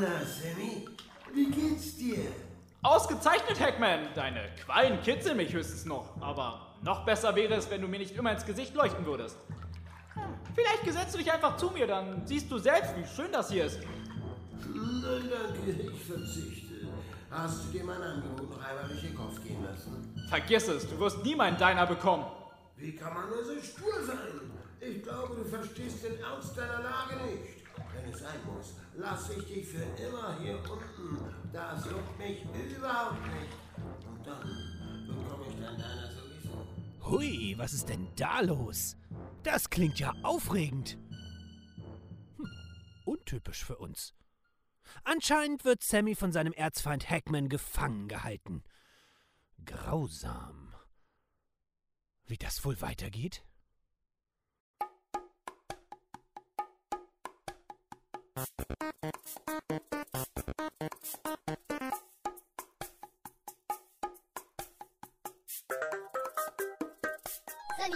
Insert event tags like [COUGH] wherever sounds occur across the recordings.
Na, Sammy, wie geht's dir? Ausgezeichnet, Hackman! Deine Quallen kitzeln mich höchstens noch. Aber noch besser wäre es, wenn du mir nicht immer ins Gesicht leuchten würdest. Hm, Vielleicht gesetzt du dich einfach zu mir, dann siehst du selbst, wie schön das hier ist. Nein, danke, ich verzichte. Hast du dir mein Angebot noch einmal durch den Kopf gehen lassen? Vergiss es, du wirst nie meinen Deiner bekommen. Wie kann man nur so stur sein? Ich glaube, du verstehst den Ernst deiner Lage nicht. Wenn es sein muss, lasse ich dich für immer hier unten. Das juckt mich überhaupt nicht. Und dann bekomme ich dann deiner sowieso. Hui, was ist denn da los? Das klingt ja aufregend. Hm, untypisch für uns. Anscheinend wird Sammy von seinem Erzfeind Hackman gefangen gehalten. Grausam. Wie das wohl weitergeht? Sunny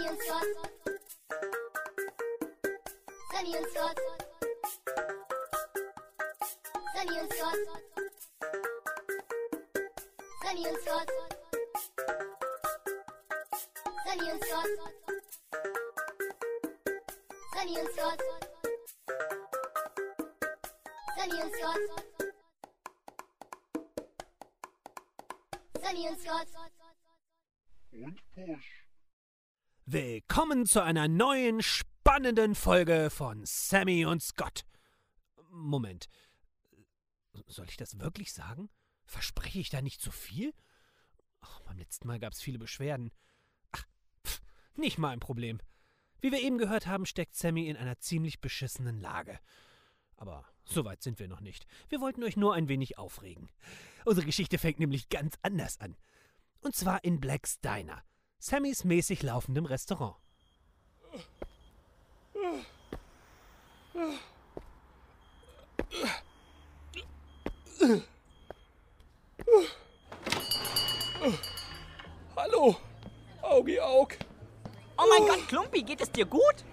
und Scott. Sunny und Scott. Sunny und Scott. Sunny und Scott. Sunny und Scott. Sunny und Scott. Sunny und Scott. Willkommen zu einer neuen spannenden Folge von Sammy und Scott. Moment. Soll ich das wirklich sagen? Verspreche ich da nicht zu viel? Ach, beim letzten Mal gab es viele Beschwerden. Ach, pff, nicht mal ein Problem. Wie wir eben gehört haben, steckt Sammy in einer ziemlich beschissenen Lage. Aber so weit sind wir noch nicht. Wir wollten euch nur ein wenig aufregen. Unsere Geschichte fängt nämlich ganz anders an. Und zwar in Black's Diner, Sammys mäßig laufendem Restaurant. Hallo, Augi Aug. Oh mein Gott, Klumpi, geht es dir gut?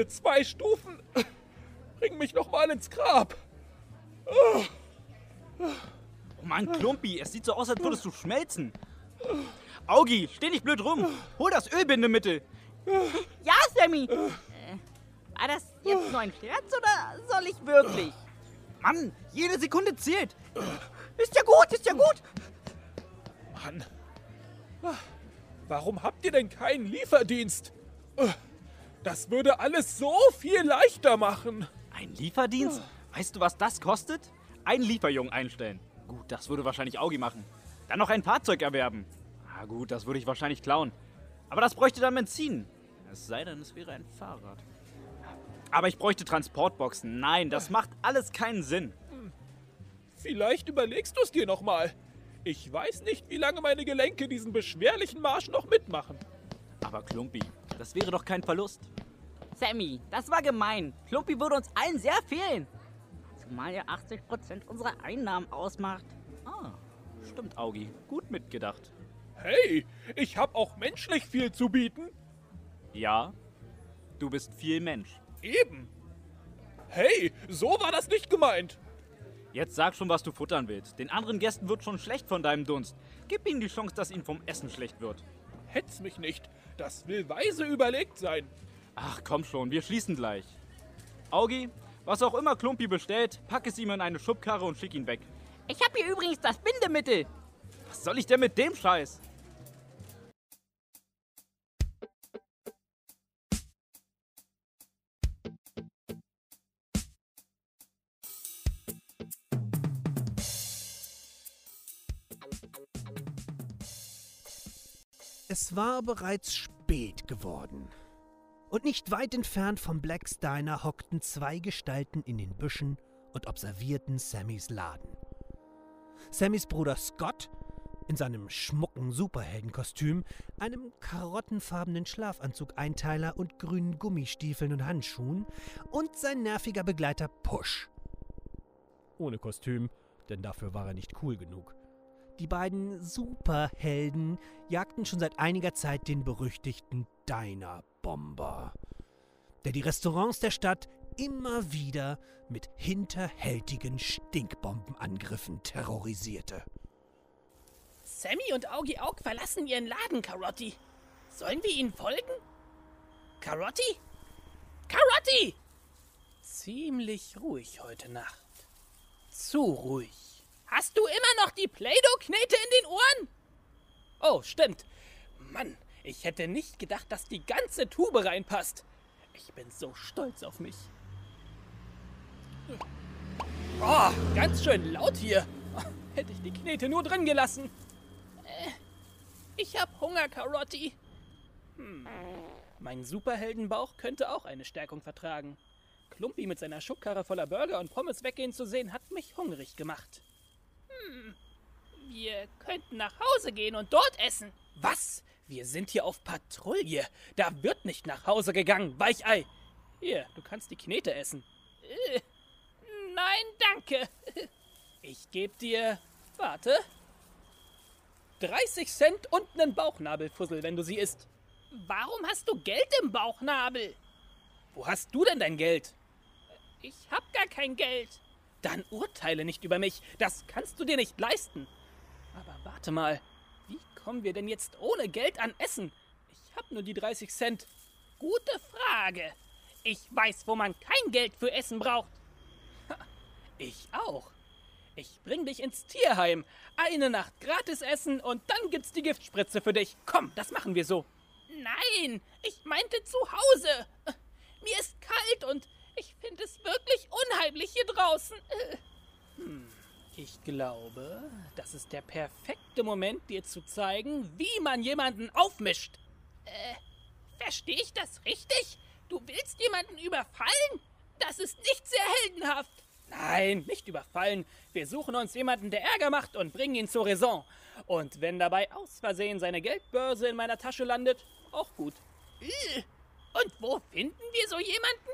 Diese zwei Stufen bringen mich noch mal ins Grab. Oh Mann, Klumpi, es sieht so aus, als würdest du schmelzen. Augi, steh nicht blöd rum. Hol das Ölbindemittel. Ja, Sammy. Äh, war das jetzt nur ein Scherz oder soll ich wirklich? Mann, jede Sekunde zählt. Ist ja gut, ist ja gut. Mann. Warum habt ihr denn keinen Lieferdienst? Das würde alles so viel leichter machen. Ein Lieferdienst? Weißt du, was das kostet? Einen Lieferjungen einstellen. Gut, das würde wahrscheinlich Augi machen. Dann noch ein Fahrzeug erwerben. Ah gut, das würde ich wahrscheinlich klauen. Aber das bräuchte dann Benzin. Es sei denn, es wäre ein Fahrrad. Aber ich bräuchte Transportboxen. Nein, das macht alles keinen Sinn. Vielleicht überlegst du es dir nochmal. Ich weiß nicht, wie lange meine Gelenke diesen beschwerlichen Marsch noch mitmachen. Aber Klumpi, das wäre doch kein Verlust. Sammy, das war gemein. Klumpi würde uns allen sehr fehlen. Zumal er 80% unserer Einnahmen ausmacht. Ah, stimmt, Augi. Gut mitgedacht. Hey, ich hab auch menschlich viel zu bieten. Ja, du bist viel Mensch. Eben. Hey, so war das nicht gemeint. Jetzt sag schon, was du futtern willst. Den anderen Gästen wird schon schlecht von deinem Dunst. Gib ihnen die Chance, dass ihnen vom Essen schlecht wird. Hetz mich nicht. Das will weise überlegt sein. Ach, komm schon, wir schließen gleich. Augi, was auch immer Klumpi bestellt, pack es ihm in eine Schubkarre und schick ihn weg. Ich habe hier übrigens das Bindemittel. Was soll ich denn mit dem Scheiß? Es war bereits spät geworden. Und nicht weit entfernt vom Black's Diner hockten zwei Gestalten in den Büschen und observierten Sammys Laden. Sammys Bruder Scott, In seinem schmucken Superheldenkostüm, einem karottenfarbenen Schlafanzug-Einteiler und grünen Gummistiefeln und Handschuhen und sein nerviger Begleiter Push. Ohne Kostüm, denn dafür war er nicht cool genug. Die beiden Superhelden jagten schon seit einiger Zeit den berüchtigten Diner-Bomber, der die Restaurants der Stadt immer wieder mit hinterhältigen Stinkbombenangriffen terrorisierte. Sammy und Augie Aug verlassen ihren Laden, Karotti. Sollen wir ihnen folgen? Karotti? Karotti! Ziemlich ruhig heute Nacht. Zu ruhig. Hast du immer noch die Play-Doh-Knete in den Ohren? Oh, stimmt. Mann, ich hätte nicht gedacht, dass die ganze Tube reinpasst. Ich bin so stolz auf mich. Oh, ganz schön laut hier. [LAUGHS] Hätte ich die Knete nur drin gelassen. Äh, ich hab Hunger, Karotti. Hm. Mein Superheldenbauch könnte auch eine Stärkung vertragen. Klumpi mit seiner Schubkarre voller Burger und Pommes weggehen zu sehen, hat mich hungrig gemacht. Hm. Wir könnten nach Hause gehen und dort essen. Was? Wir sind hier auf Patrouille. Da wird nicht nach Hause gegangen, Weichei. Hier, du kannst die Knete essen. Äh, nein, danke. Ich geb dir. Warte. 30 Cent und einen Bauchnabelfussel, wenn du sie isst. Warum hast du Geld im Bauchnabel? Wo hast du denn dein Geld? Ich hab gar kein Geld. Dann urteile nicht über mich. Das kannst du dir nicht leisten. Aber warte mal. Wie kommen wir denn jetzt ohne Geld an Essen? Ich hab nur die 30 Cent. Gute Frage. Ich weiß, wo man kein Geld für Essen braucht. Ha, Ich auch. Ich bring dich ins Tierheim. Eine Nacht gratis essen und dann gibt's die Giftspritze für dich. Komm, das machen wir so. Nein, ich meinte zu Hause. Mir ist kalt und ich finde es wirklich unheimlich hier draußen. Hm, ich glaube, das ist der perfekte Moment, dir zu zeigen, wie man jemanden aufmischt. Äh, verstehe ich das richtig? Du willst jemanden überfallen? Das ist nicht sehr heldenhaft. Nein, nicht überfallen. Wir suchen uns jemanden, der Ärger macht und bringen ihn zur Raison. Und wenn dabei aus Versehen seine Geldbörse in meiner Tasche landet, auch gut. Äh, Und wo finden wir so jemanden?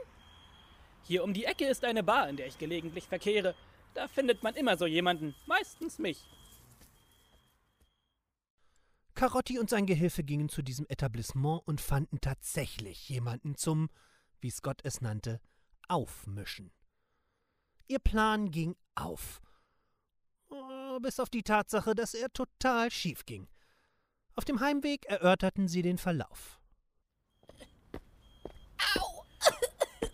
Hier um die Ecke ist eine Bar, in der ich gelegentlich verkehre. Da findet man immer so jemanden, meistens mich. Karotti und sein Gehilfe gingen zu diesem Etablissement und fanden tatsächlich jemanden zum, wie Scott es nannte, Aufmischen. Ihr Plan ging auf. Oh, Bis auf die Tatsache, dass er total schief ging. Auf dem Heimweg erörterten sie den Verlauf.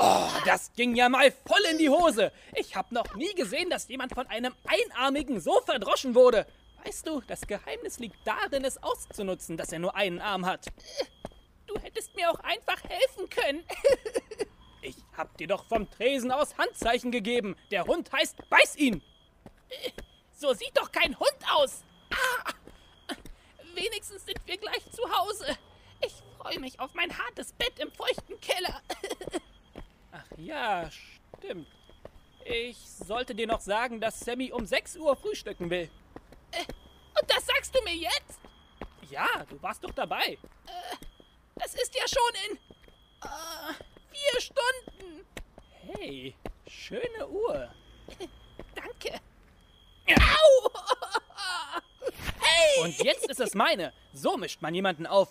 Oh, das ging ja mal voll in die Hose. Ich habe noch nie gesehen, dass jemand von einem Einarmigen so verdroschen wurde. Weißt du, das Geheimnis liegt darin, es auszunutzen, dass er nur einen Arm hat. Du hättest mir auch einfach helfen können. [LAUGHS] Ich hab dir doch vom Tresen aus Handzeichen gegeben. Der Hund heißt Beiß ihn. So sieht doch kein Hund aus. Ah, wenigstens sind wir gleich zu Hause. Ich freue mich auf mein hartes Bett im feuchten Keller. [LAUGHS] Ach ja, stimmt. Ich sollte dir noch sagen, dass Sammy um 6 Uhr frühstücken will. und das sagst du mir jetzt? Ja, du warst doch dabei. das ist ja schon in äh, vier Stunden. Hey, schöne Uhr. [LAUGHS] Danke. Au! [LAUGHS] Hey! Und jetzt ist es meine. So mischt man jemanden auf.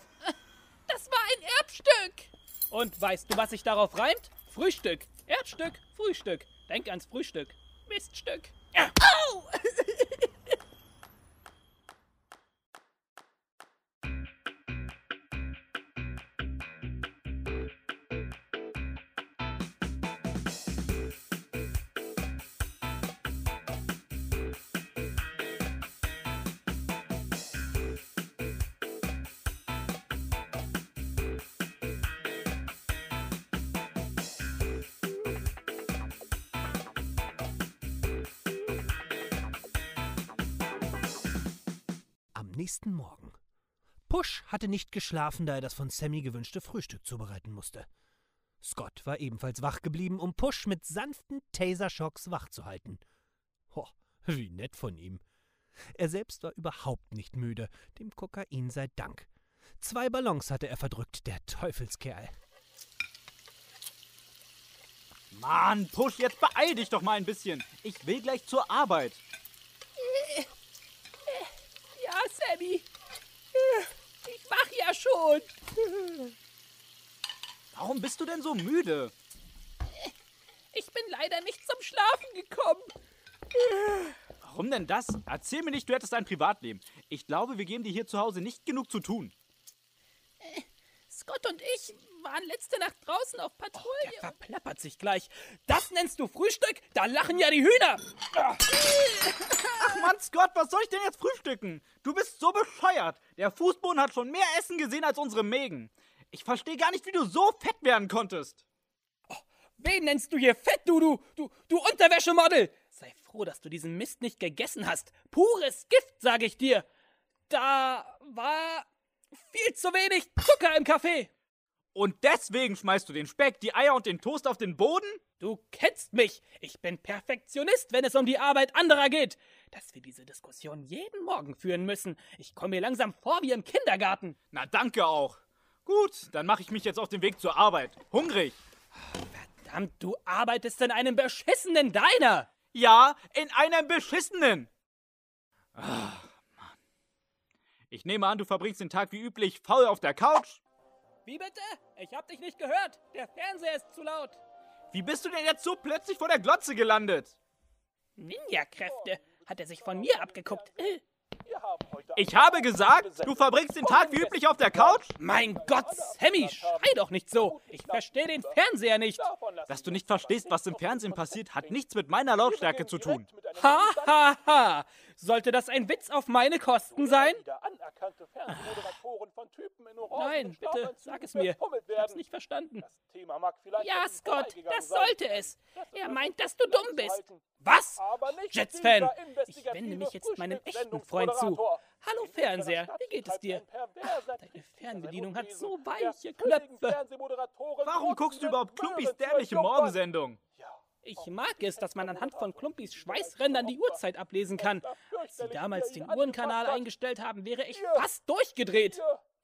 Das war ein Erbstück. Und weißt du, was sich darauf reimt? Frühstück. Erbstück, Frühstück. Denk ans Frühstück. Miststück. Au! Am [LAUGHS] hatte nicht geschlafen, da er das von Sammy gewünschte Frühstück zubereiten musste. Scott war ebenfalls wach geblieben, um Push mit sanften Tasershocks wach zu halten. Ho, wie nett von ihm. Er selbst war überhaupt nicht müde, dem Kokain sei Dank. Zwei Ballons hatte er verdrückt, der Teufelskerl. Mann, Push, jetzt beeil dich doch mal ein bisschen. Ich will gleich zur Arbeit. Ja, Sammy. Ich mach ja schon. Warum bist du denn so müde? Ich bin leider nicht zum Schlafen gekommen. Warum denn das? Erzähl mir nicht, du hättest ein Privatleben. Ich glaube, wir geben dir hier zu Hause nicht genug zu tun. Scott und ich waren letzte Nacht draußen auf Patrouille. der verplappert sich gleich. Das nennst du Frühstück? Da lachen ja die Hühner. Ach Mann, Scott, was soll ich denn jetzt frühstücken? Du bist so bescheuert. Der Fußboden hat schon mehr Essen gesehen als unsere Mägen. Ich verstehe gar nicht, wie du so fett werden konntest. Wen nennst du hier fett, du, du, du, du Unterwäschemodel? Sei froh, dass du diesen Mist nicht gegessen hast. Pures Gift, sage ich dir. Da war viel zu wenig Zucker im Kaffee. Und deswegen schmeißt du den Speck, die Eier und den Toast auf den Boden? Du kennst mich. Ich bin Perfektionist, wenn es um die Arbeit anderer geht. Dass wir diese Diskussion jeden Morgen führen müssen. Ich komme mir langsam vor wie im Kindergarten. Na, danke auch. Gut, dann mache ich mich jetzt auf den Weg zur Arbeit. Hungrig. Verdammt, du arbeitest in einem beschissenen Diner. Ja, in einem beschissenen. Mann. Ich nehme an, du verbringst den Tag wie üblich faul auf der Couch. Wie bitte? Ich hab dich nicht gehört. Der Fernseher ist zu laut. Wie bist du denn jetzt so plötzlich vor der Glotze gelandet? Ninja-Kräfte. Hat er sich von mir abgeguckt. Äh, Ich habe gesagt, du verbringst den Tag wie üblich auf der Couch? Mein Gott, Sammy, schrei doch nicht so. Ich verstehe den Fernseher nicht. Dass du nicht verstehst, was im Fernsehen passiert, hat nichts mit meiner Lautstärke zu tun. Ha, ha, ha. Sollte das ein Witz auf meine Kosten sein? Nein, bitte, sag es mir. Ich hab's nicht verstanden. Ja, Scott, das sollte es. Er meint, dass du dumm bist. Was? Jets-Fan, ich wende mich jetzt meinem echten Freund zu. Hallo Fernseher, wie geht es dir? Ach, deine Fernbedienung hat so weiche Knöpfe. Warum guckst du überhaupt Klumpis dämliche Morgensendung? Ich mag es, dass man anhand von Klumpis Schweißrändern die Uhrzeit ablesen kann. Als sie damals den Uhrenkanal eingestellt haben, wäre ich fast durchgedreht.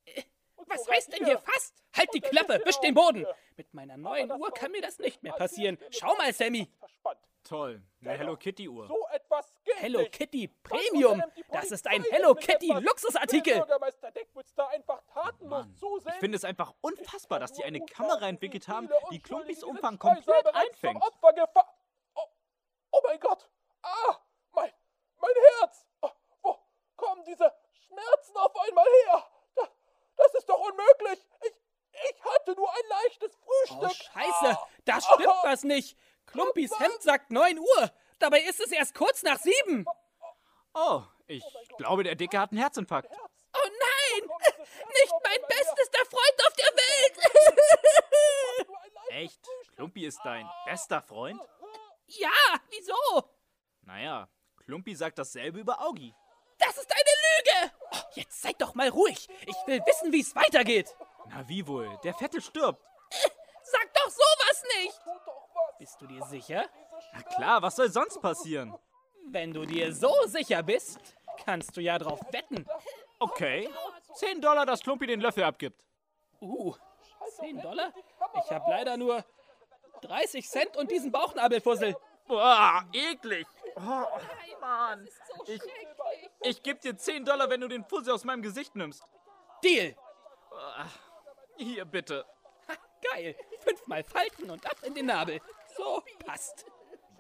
Äh, Was heißt denn hier fast? Halt die Klappe, wisch den Boden. Mit meiner neuen Uhr kann mir das nicht mehr passieren. Schau mal, Sammy. Toll, eine Hello Kitty Uhr. So etwas geht Hello nicht. Kitty Premium. Das ist ein Hello Kitty Luxusartikel. Bürgermeister Deckwitz da einfach tatenlos zusehen. Ich finde es einfach unfassbar, dass die eine Kamera entwickelt haben, die Klumpis Umfang komplett einfängt. Oh, oh mein Gott. Ah, mein, mein Herz. Oh, wo kommen diese Schmerzen auf einmal her? Das, das ist doch unmöglich. Ich, ich hatte nur ein leichtes Oh, Frühstück. scheiße. Ah, Da stimmt ah, was nicht. Klumpis Hemd sagt 9 Uhr. Dabei ist es erst kurz nach 7. Oh, ich glaube, der Dicke hat einen Herzinfarkt. Oh nein! Nicht mein bestester Freund auf der Welt! [LAUGHS] Echt? Klumpi ist dein bester Freund? ja, wieso? Naja, Klumpi sagt dasselbe über Augi. Das ist eine Lüge! Oh, jetzt seid doch mal ruhig. Ich will wissen, wie es weitergeht. Na wie wohl, der Fette stirbt. Sag doch sowas nicht! Bist du dir sicher? Na klar, was soll sonst passieren? Wenn du dir so sicher bist, kannst du ja drauf wetten. Okay, 10 Dollar, dass Klumpi den Löffel abgibt. Uh, 10 Dollar? Ich habe leider nur 30 Cent und diesen Bauchnabelfussel. Boah, eklig. Oh, Mann. Ich, ich geb dir 10 Dollar, wenn du den Fussel aus meinem Gesicht nimmst. Deal! Hier, bitte. Ha, geil. Fünfmal falten und ab in den Nabel. So, passt.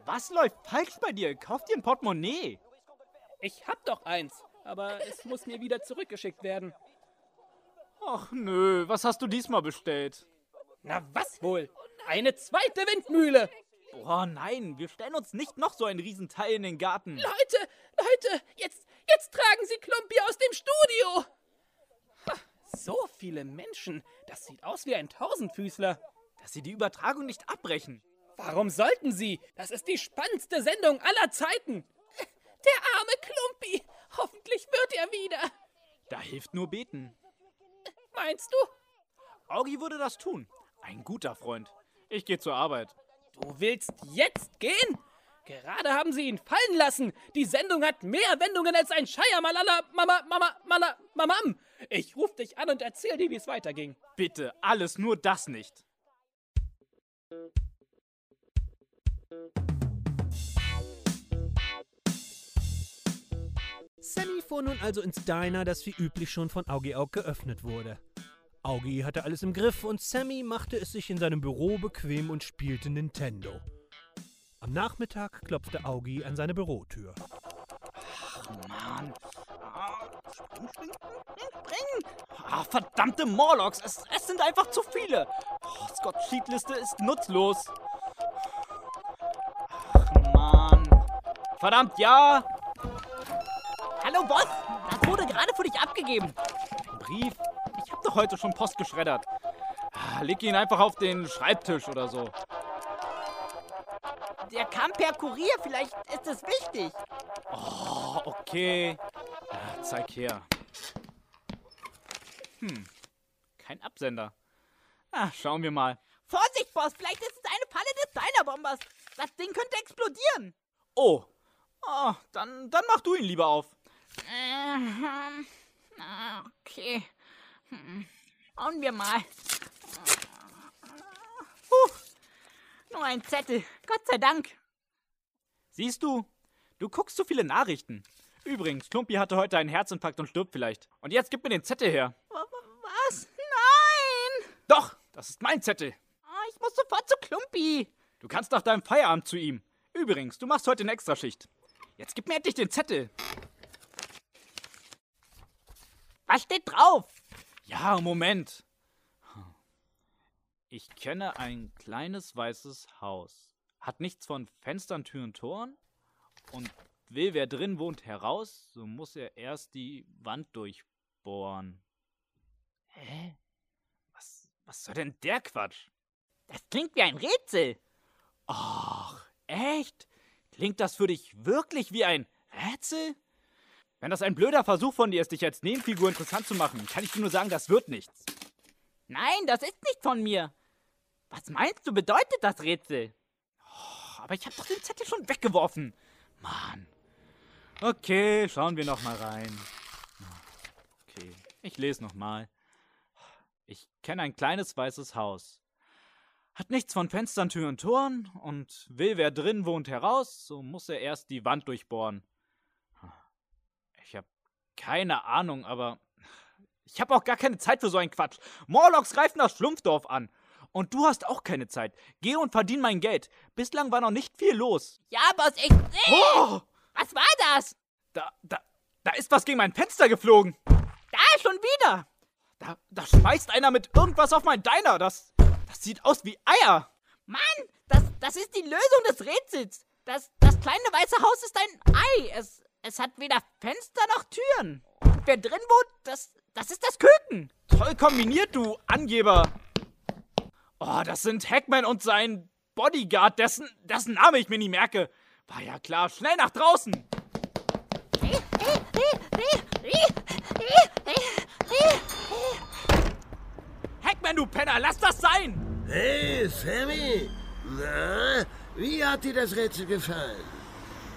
Was läuft falsch bei dir? Kauf dir ein Portemonnaie. Ich hab doch eins, aber es muss mir wieder zurückgeschickt werden. Ach nö, was hast du diesmal bestellt? Na was wohl? Eine zweite Windmühle. Boah, nein, wir stellen uns nicht noch so ein Riesenteil in den Garten. Leute, Leute, jetzt, jetzt tragen Sie Klumpi aus dem Studio. Ha, so viele Menschen. Das sieht aus wie ein Tausendfüßler. Dass sie die Übertragung nicht abbrechen. Warum sollten Sie? Das ist die spannendste Sendung aller Zeiten. Der arme Klumpi. Hoffentlich wird er wieder. Da hilft nur beten. Meinst du? Augi würde das tun. Ein guter Freund. Ich gehe zur Arbeit. Du willst jetzt gehen? Gerade haben sie ihn fallen lassen. Die Sendung hat mehr Wendungen als ein Scheiermalala Mama Mama Mala Mamam. Ich ruf dich an und erzähl dir, wie es weiterging. Bitte, alles nur das nicht. Sammy fuhr nun also ins Diner, das wie üblich schon von Augie Aug geöffnet wurde. Augie hatte alles im Griff und Sammy machte es sich in seinem Büro bequem und spielte Nintendo. Am Nachmittag klopfte Augie an seine Bürotür. Mann. Ah, spring, spring, spring, spring. Ah, verdammte Morlocks, es, es sind einfach zu viele. Oh, Scotts Cheatliste ist nutzlos. Ach, Mann. Verdammt, ja. Hallo Boss, das wurde gerade für dich abgegeben. Ein Brief. Ich habe doch heute schon Post geschreddert. Ah, Leg ihn einfach auf den Schreibtisch oder so. Der kam per Kurier, vielleicht ist es wichtig. Oh, okay. Ja, zeig her. Hm, kein Absender. Ah, schauen wir mal. Vorsicht, Boss, vielleicht ist es eine Falle des Diner-Bombers. Das Ding könnte explodieren. Oh. Oh, dann, dann mach du ihn lieber auf. Ähm, ah, okay. Hm, Schauen wir mal. Puh, nur ein Zettel. Gott sei Dank. Siehst du? Du guckst zu viele Nachrichten. Übrigens, Klumpi hatte heute einen Herzinfarkt und stirbt vielleicht. Und jetzt gib mir den Zettel her. Wa- wa- Was? Nein! Doch, das ist mein Zettel. Ah, ich muss sofort zu Klumpi. Du kannst nach deinem Feierabend zu ihm. Übrigens, du machst heute eine Extraschicht. Jetzt gib mir endlich den Zettel. Steht drauf? Ja, Moment. Ich kenne ein kleines weißes Haus. Hat nichts von Fenstern, Türen, Toren. Und will wer drin wohnt heraus, so muss er erst die Wand durchbohren. Hä? Was, was soll denn der Quatsch? Das klingt wie ein Rätsel. Ach, echt? Klingt das für dich wirklich wie ein Rätsel? Wenn das ein blöder Versuch von dir ist, dich als Nebenfigur interessant zu machen, kann ich dir nur sagen, das wird nichts. Nein, das ist nicht von mir. Was meinst du, bedeutet das Rätsel? Oh, aber ich habe doch den Zettel schon weggeworfen. Mann. Okay, schauen wir noch mal rein. Okay, ich lese noch mal. Ich kenne ein kleines weißes Haus. Hat nichts von Fenstern, Türen und Toren und will wer drin wohnt heraus, so muss er erst die Wand durchbohren. Keine Ahnung, aber ich habe auch gar keine Zeit für so einen Quatsch. Morlocks greifen das Schlumpfdorf an. Und du hast auch keine Zeit. Geh und verdien mein Geld. Bislang war noch nicht viel los. Ja, Boss, ich. Oh! Was war das? Da, da, da ist was gegen mein Fenster geflogen. Da schon wieder. Da, da schmeißt einer mit irgendwas auf mein Diner. Das, das sieht aus wie Eier. Mann, das, das ist die Lösung des Rätsels. Das, das kleine weiße Haus ist ein Ei. Es, es hat weder Fenster noch Türen. Und wer drin wohnt, das, das ist das Küken. Toll kombiniert, du Angeber. Oh, das sind Hackman und sein Bodyguard, dessen, dessen Name ich mir nie merke. War ja klar, schnell nach draußen. Hackman, du Penner, lass das sein. Hey, Sammy! Na, wie hat dir das Rätsel gefallen?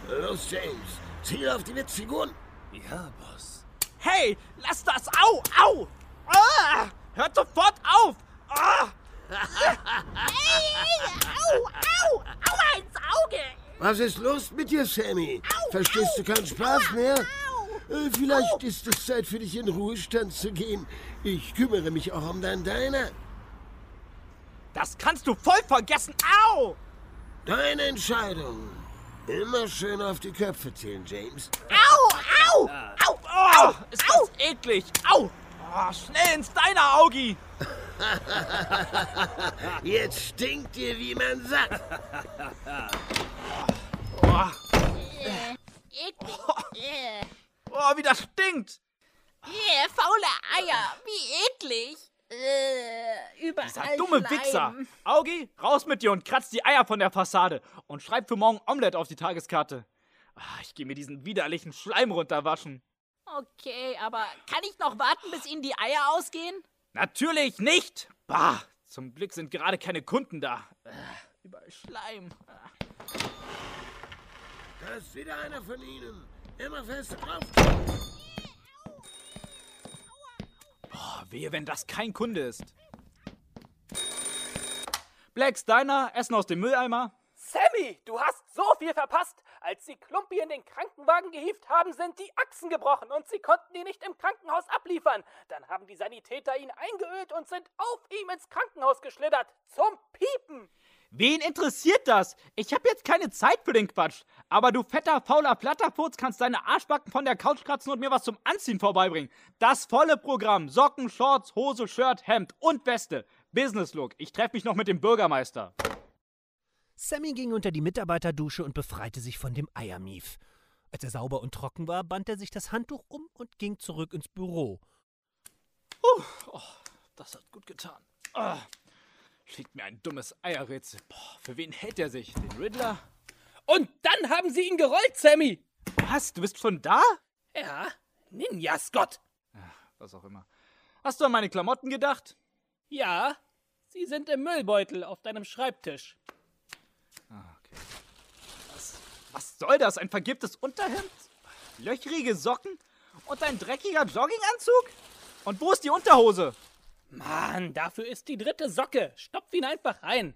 Los, James, ziel auf die Witzfiguren. Ja, Boss. Hey, lass das. Au, au. Ah, hört sofort auf. Ah. Au, au, aua ins Auge. Was ist los mit dir, Sammy? Verstehst du keinen Spaß mehr? Äh, Vielleicht ist es Zeit für dich in Ruhestand zu gehen. Ich kümmere mich auch um dein Diner. Das kannst du voll vergessen. Au. Deine Entscheidung. Immer schön auf die Köpfe zählen, James. Au, au, au, Oh, ist das eklig. Au. Oh, schnell ins deiner Augi. [LAUGHS] Jetzt stinkt dir, wie man sagt. [LAUGHS] Oh. Äh, [LAUGHS] oh, wie das stinkt. äh, faule Eier, wie eklig. Äh, überall Dieser dumme Schleim. Wichser. Augi, raus mit dir und kratz die Eier von der Fassade. Und schreib für morgen Omelette auf die Tageskarte. Ah, ich gehe mir diesen widerlichen Schleim runterwaschen. Okay, aber kann ich noch warten, bis Ihnen die Eier ausgehen? Natürlich nicht. Bah, zum Glück sind gerade keine Kunden da. Äh, überall Schleim. Da ist wieder einer von ihnen. Immer fest drauf. Boah, wehe, wenn das kein Kunde ist. Blacks Diner, Essen aus dem Mülleimer. Sammy, du hast so viel verpasst. Als sie Klumpi in den Krankenwagen gehievt haben, sind die Achsen gebrochen und sie konnten ihn nicht im Krankenhaus abliefern. Dann haben die Sanitäter ihn eingeölt und sind auf ihm ins Krankenhaus geschlittert. Zum Piepen. Wen interessiert das? Ich habe jetzt keine Zeit für den Quatsch. Aber du fetter, fauler Platterputz kannst deine Arschbacken von der Couch kratzen und mir was zum Anziehen vorbeibringen. Das volle Programm. Socken, Shorts, Hose, Shirt, Hemd und Weste. Business Look. Ich treffe mich noch mit dem Bürgermeister. Sammy ging unter die Mitarbeiterdusche und befreite sich von dem Eiermief. Als er sauber und trocken war, band er sich das Handtuch um und ging zurück ins Büro. Oh, das hat gut getan. Ah, schickt mir ein dummes Eierrätsel. Boah, für wen hält er sich? Den Riddler? Und dann haben sie ihn gerollt, Sammy. Was? Du bist schon da? Ja, Ninja Scott. Was auch immer. Hast du an meine Klamotten gedacht? Ja, sie sind im Müllbeutel auf deinem Schreibtisch. Ah, okay. Was, was soll das? Ein vergilbtes Unterhemd? Löchrige Socken? Und ein dreckiger Jogginganzug? Und wo ist die Unterhose? Mann, dafür ist die dritte Socke. Stopf ihn einfach rein.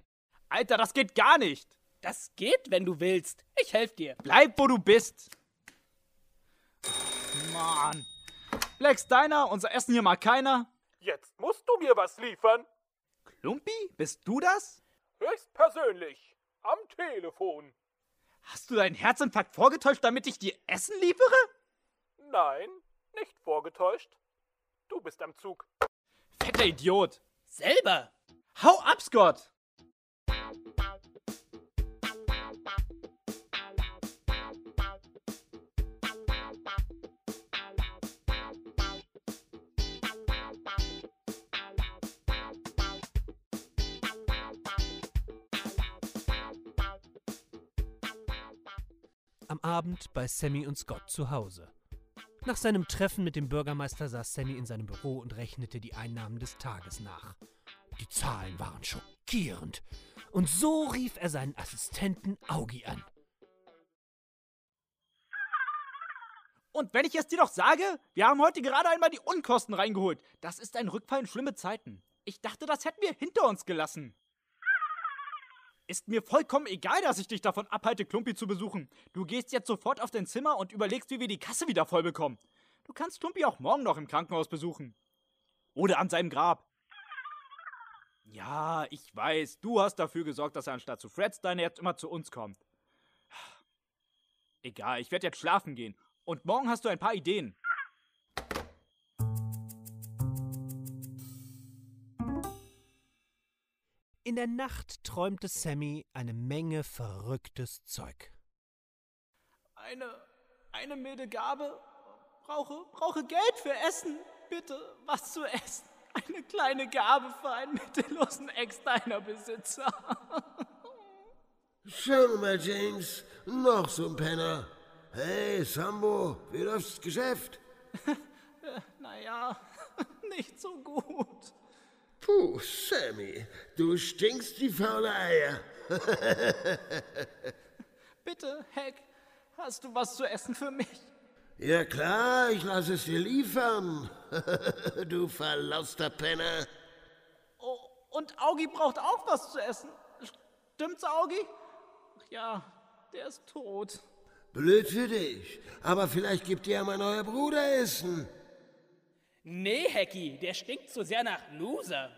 Alter, das geht gar nicht. Das geht, wenn du willst. Ich helf dir. Bleib, wo du bist. Mann. Blacks Diner, unser Essen hier mag keiner. Jetzt musst du mir was liefern. Klumpi, bist du das? Höchstpersönlich. Am Telefon. Hast du deinen Herzinfarkt vorgetäuscht, damit ich dir Essen liefere? Nein, nicht vorgetäuscht. Du bist am Zug. Fetter Idiot. Selber. Hau ab, Scott. Am Abend bei Sammy und Scott zu Hause. Nach seinem Treffen mit dem Bürgermeister saß Sammy in seinem Büro und rechnete die Einnahmen des Tages nach. Die Zahlen waren schockierend. Und so rief er seinen Assistenten Augi an. Und wenn ich es dir doch sage, wir haben heute gerade einmal die Unkosten reingeholt. Das ist ein Rückfall in schlimme Zeiten. Ich dachte, das hätten wir hinter uns gelassen. Ist mir vollkommen egal, dass ich dich davon abhalte, Klumpi zu besuchen. Du gehst jetzt sofort auf dein Zimmer und überlegst, wie wir die Kasse wieder voll bekommen. Du kannst Klumpi auch morgen noch im Krankenhaus besuchen. Oder an seinem Grab. Ja, ich weiß, du hast dafür gesorgt, dass er anstatt zu Freds deine jetzt immer zu uns kommt. Egal, ich werde jetzt schlafen gehen. Und morgen hast du ein paar Ideen. In der Nacht träumte Sammy eine Menge verrücktes Zeug. Eine, eine milde Gabe. Brauche, brauche Geld für Essen. Bitte, was zu essen. Eine kleine Gabe für einen mittellosen Ex-Diner-Besitzer. Schau mal, James. Noch so ein Penner. Hey, Sambo, wie läuft's Geschäft? [LAUGHS] naja, [LAUGHS] nicht so gut. Puh, Sammy, du stinkst wie faule Eier. [LAUGHS] Bitte, Heck, hast du was zu essen für mich? Ja klar, ich lasse es dir liefern. [LAUGHS] du verlauster Penner. Oh, und Augi braucht auch was zu essen. Stimmt's, Augi? Ach ja, der ist tot. Blöd für dich. Aber vielleicht gibt dir ja mein neuer Bruder Essen. Nee, Hacky, der stinkt zu sehr nach Loser.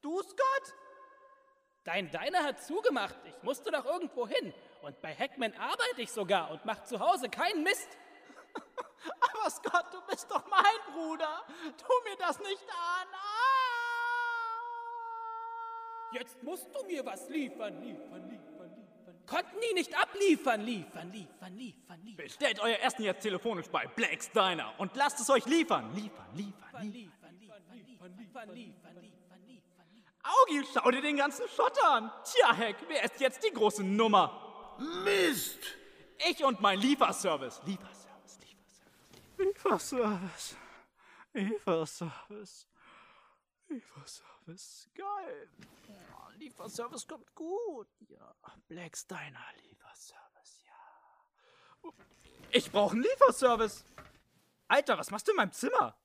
Du, Scott? Dein Deiner hat zugemacht. Ich musste doch irgendwo hin. Und bei Hackman arbeite ich sogar und mach zu Hause keinen Mist. [LAUGHS] Aber Scott, du bist doch mein Bruder. Tu mir das nicht an. Ah! Jetzt musst du mir was liefern, liefern, liefern. Konnten die nicht abliefern, liefern, liefern, liefern, liefern. Bestellt euer Essen jetzt telefonisch bei Black's Diner und lasst es euch liefern. Liefern, liefern, liefern. Liefern, liefern, liefern, liefern, liefern, liefern, liefern. Augi, schau dir den ganzen Schotter an. Tja, Heck, wer ist jetzt die große Nummer? Mist! Ich und mein Lieferservice. Lieferservice, Lieferservice. Lieferservice. Lieferservice. Lieferservice. Geil. Lieferservice kommt gut. Ja, Black's Diner Lieferservice, ja. Ich brauche einen Lieferservice. Alter, was machst du in meinem Zimmer?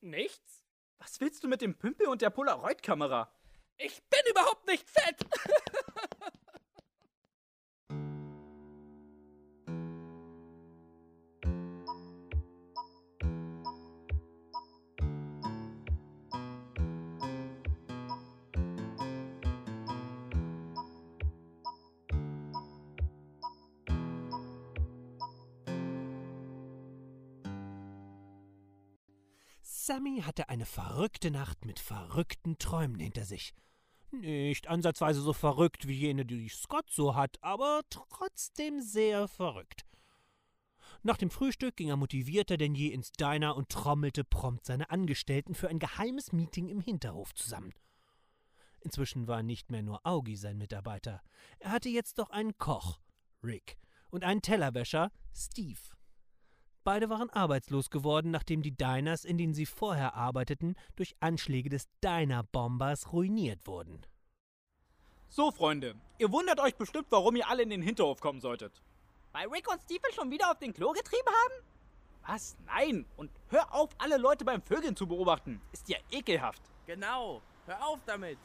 Nichts? Was willst du mit dem Pümpel und der Polaroid-Kamera? Ich bin überhaupt nicht fett! [LAUGHS] Sammy hatte eine verrückte Nacht mit verrückten Träumen hinter sich. Nicht ansatzweise so verrückt wie jene, die Scott so hat, aber trotzdem sehr verrückt. Nach dem Frühstück ging er motivierter denn je ins Diner und trommelte prompt seine Angestellten für ein geheimes Meeting im Hinterhof zusammen. Inzwischen war nicht mehr nur Augie sein Mitarbeiter. Er hatte jetzt doch einen Koch, Rick, und einen Tellerwäscher, Steve. Beide waren arbeitslos geworden, nachdem die Diners, in denen sie vorher arbeiteten, durch Anschläge des Diner-Bombers ruiniert wurden. So, Freunde, ihr wundert euch bestimmt, warum ihr alle in den Hinterhof kommen solltet. Weil Rick und Steve schon wieder auf den Klo getrieben haben? Was? Nein! Und hör auf, alle Leute beim Vögeln zu beobachten. Ist ja ekelhaft. Genau. Hör auf damit.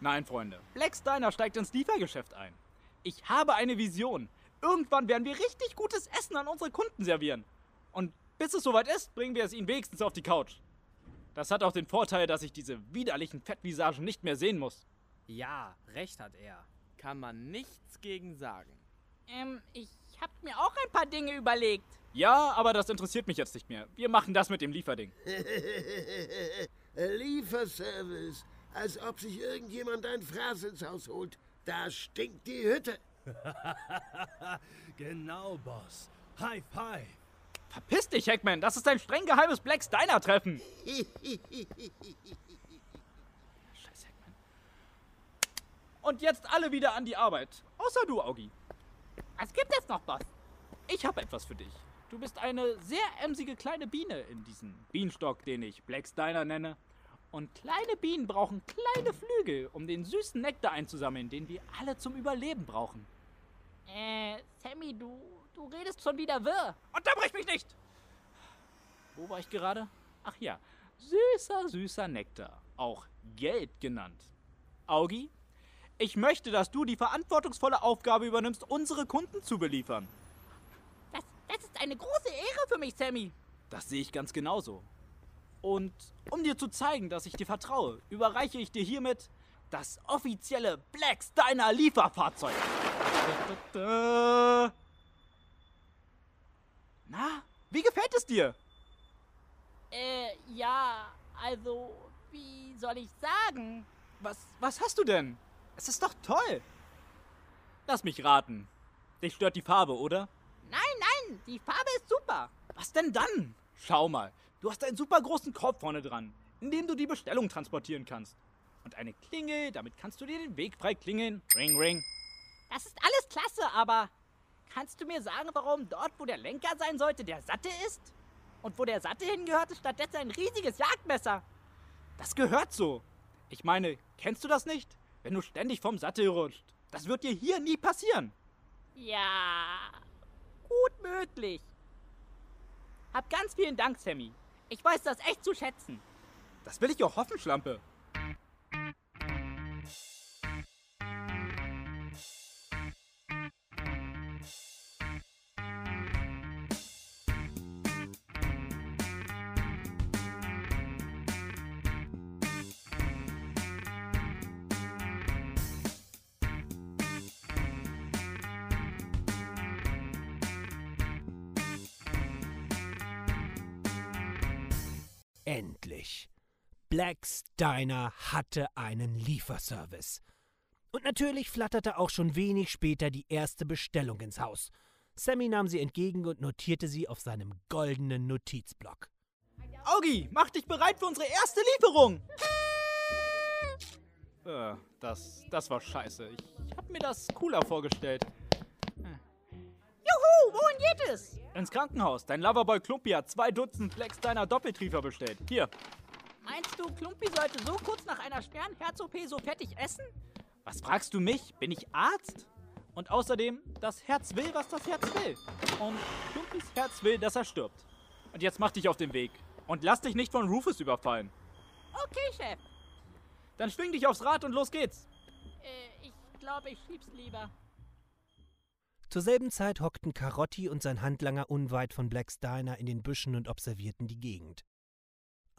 Nein, Freunde. Black Steiner steigt ins Liefergeschäft ein. Ich habe eine Vision. Irgendwann werden wir richtig gutes Essen an unsere Kunden servieren. Und bis es soweit ist, bringen wir es ihnen wenigstens auf die Couch. Das hat auch den Vorteil, dass ich diese widerlichen Fettvisagen nicht mehr sehen muss. Ja, recht hat er. Kann man nichts gegen sagen. Ähm, ich hab mir auch ein paar Dinge überlegt. Ja, aber das interessiert mich jetzt nicht mehr. Wir machen das mit dem Lieferding. [LAUGHS] Lieferservice. Als ob sich irgendjemand ein Fraß ins Haus holt. Da stinkt die Hütte. [LAUGHS] genau, Boss. High five. Verpiss dich, Hackman. Das ist ein streng geheimes Black Steiner-Treffen. Scheiß Hackman. Und jetzt alle wieder an die Arbeit. Außer du, Augie. Was gibt es noch, Boss? Ich habe etwas für dich. Du bist eine sehr emsige kleine Biene in diesem Bienenstock, den ich Black Steiner nenne. Und kleine Bienen brauchen kleine Flügel, um den süßen Nektar einzusammeln, den wir alle zum Überleben brauchen. Äh, Sammy, du, du redest schon wieder wirr. Unterbrich mich nicht! Wo war ich gerade? Ach ja, süßer, süßer Nektar, auch Geld genannt. Augi, ich möchte, dass du die verantwortungsvolle Aufgabe übernimmst, unsere Kunden zu beliefern. Das, das ist eine große Ehre für mich, Sammy. Das sehe ich ganz genauso. Und um dir zu zeigen, dass ich dir vertraue, überreiche ich dir hiermit das offizielle Black Steiner Lieferfahrzeug. Na, wie gefällt es dir? Äh, ja, also, wie soll ich sagen? Was, was hast du denn? Es ist doch toll. Lass mich raten. Dich stört die Farbe, oder? Nein, nein, die Farbe ist super. Was denn dann? Schau mal, du hast einen super großen Korb vorne dran, in dem du die Bestellung transportieren kannst. Und eine Klingel, damit kannst du dir den Weg frei klingeln. Ring, ring. Das ist alles klasse, aber kannst du mir sagen, warum dort, wo der Lenker sein sollte, der Satte ist? Und wo der Satte hingehört, ist stattdessen ein riesiges Jagdmesser. Das gehört so. Ich meine, kennst du das nicht? Wenn du ständig vom Sattel rutscht. Das wird dir hier nie passieren. Ja, gut möglich. Hab ganz vielen Dank, Sammy. Ich weiß das echt zu schätzen. Das will ich auch hoffen, Schlampe. Black Steiner hatte einen Lieferservice. Und natürlich flatterte auch schon wenig später die erste Bestellung ins Haus. Sammy nahm sie entgegen und notierte sie auf seinem goldenen Notizblock. Augi, mach dich bereit für unsere erste Lieferung! [LAUGHS] Äh, das, das war scheiße. Ich hab mir das cooler vorgestellt. Juhu, wohin geht es? Ins Krankenhaus. Dein Loverboy Klumpi hat zwei Dutzend Black Steiner Doppeltriefer bestellt. Hier. Meinst du, Klumpi sollte so kurz nach einer schweren Herz-OP so fettig essen? Was fragst du mich? Bin ich Arzt? Und außerdem, das Herz will, was das Herz will. Und Klumpis Herz will, dass er stirbt. Und jetzt mach dich auf den Weg. Und lass dich nicht von Rufus überfallen. Okay, Chef. Dann schwing dich aufs Rad und los geht's. Äh, ich glaube, ich schieb's lieber. Zur selben Zeit hockten Carotti und sein Handlanger unweit von Blacks Diner in den Büschen und observierten die Gegend.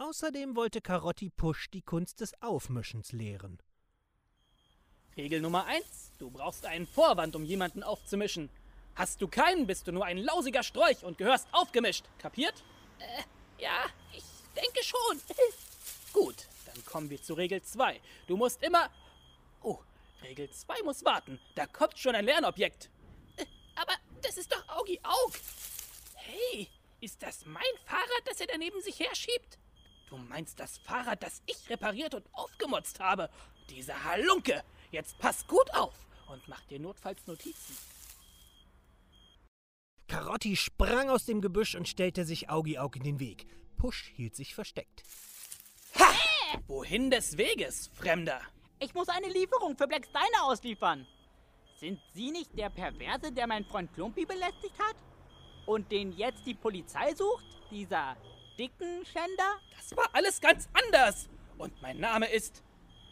Außerdem wollte Carotti Push die Kunst des Aufmischens lehren. Regel Nummer 1. Du brauchst einen Vorwand, um jemanden aufzumischen. Hast du keinen, bist du nur ein lausiger Strolch und gehörst aufgemischt. Kapiert? Äh, ja, ich denke schon. [LAUGHS] Gut, dann kommen wir zu Regel 2. Du musst immer... Oh, Regel 2 muss warten. Da kommt schon ein Lernobjekt. Äh, aber das ist doch Augi Aug. Hey, ist das mein Fahrrad, das er da neben sich herschiebt? Du meinst das Fahrrad, das ich repariert und aufgemotzt habe? Diese Halunke! Jetzt pass gut auf und mach dir notfalls Notizen. Carotti sprang aus dem Gebüsch und stellte sich Augi Aug in den Weg. Push hielt sich versteckt. Ha! Wohin des Weges, Fremder? Ich muss eine Lieferung für Black Steiner ausliefern. Sind Sie nicht der Perverse, der meinen Freund Klumpi belästigt hat? Und den jetzt die Polizei sucht? Dieser dicken Schänder? Das war alles ganz anders. Und mein Name ist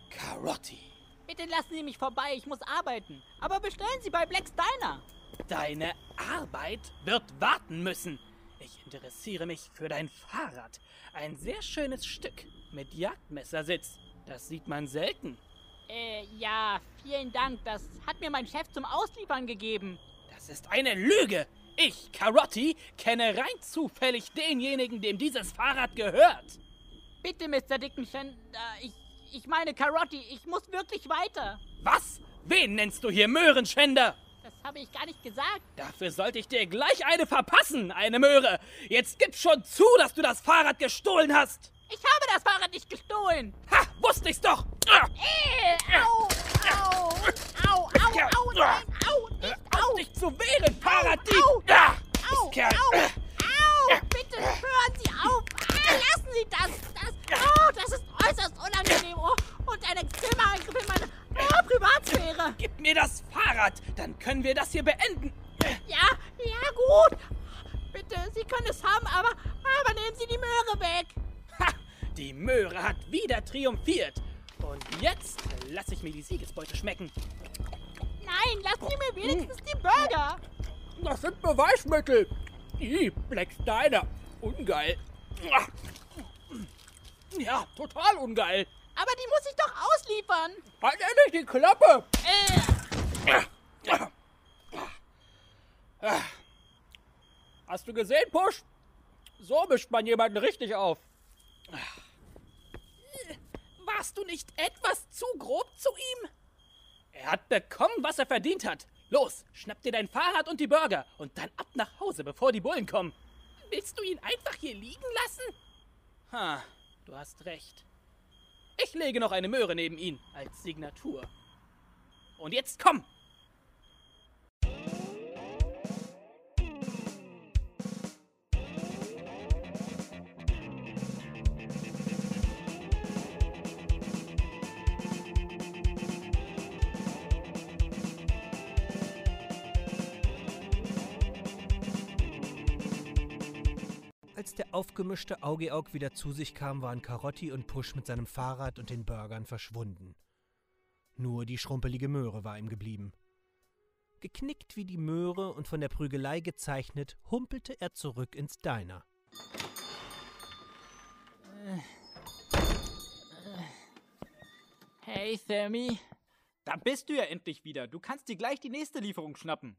Carotti. Bitte lassen Sie mich vorbei, ich muss arbeiten. Aber bestellen Sie bei Black Steiner. Deine Arbeit wird warten müssen. Ich interessiere mich für dein Fahrrad. Ein sehr schönes Stück mit Jagdmessersitz. Das sieht man selten. Äh, ja, vielen Dank. Das hat mir mein Chef zum Ausliefern gegeben. Das ist eine Lüge. Ich, Carotti, kenne rein zufällig denjenigen, dem dieses Fahrrad gehört. Bitte, Mr. Dickenschen, äh, ich, ich meine Carotti, ich muss wirklich weiter. Was? Wen nennst du hier Möhrenschänder? Das habe ich gar nicht gesagt. Dafür sollte ich dir gleich eine verpassen, eine Möhre. Jetzt gib schon zu, dass du das Fahrrad gestohlen hast. Ich habe das Fahrrad nicht gestohlen. Ha, wusste ich's doch. Äh, au, au, au, au, au, nein, au, nicht au. dich zu wehren, Fahrraddieb. Au, Ah, Au, au, au, bitte hören Sie auf. Ah, lassen Sie das. Das, oh, das ist äußerst unangenehm. Oh, und ein extremer Eingriff in meine oh, Privatsphäre. Gib mir das Fahrrad, dann können wir das hier beenden. Ja, ja, gut. Bitte, Sie können es haben, aber, aber nehmen Sie die Möhre weg. Ha, die Möhre hat wieder triumphiert. Und jetzt lasse ich mir die Siegesbeute schmecken. Nein, lassen Sie mir wenigstens die Burger. Das sind Beweismittel. Ih, Black Steiner. Ungeil. Ja, total ungeil. Aber die muss ich doch ausliefern. Halt endlich die Klappe. Äh, Hast du gesehen, Push? So mischt man jemanden richtig auf. Warst du nicht etwas zu grob zu ihm? Er hat bekommen, was er verdient hat. Los, schnapp dir dein Fahrrad und die Burger und dann ab nach Hause, bevor die Bullen kommen. Willst du ihn einfach hier liegen lassen? Ha, du hast recht. Ich lege noch eine Möhre neben ihn als Signatur. Und jetzt komm! Aufgemischte Augeaug wieder zu sich kam, waren Carotti und Push mit seinem Fahrrad und den Burgern verschwunden. Nur die schrumpelige Möhre war ihm geblieben. Geknickt wie die Möhre und von der Prügelei gezeichnet, humpelte er zurück ins Diner. hey, Sammy. Da bist du ja endlich wieder. Du kannst dir gleich die nächste Lieferung schnappen.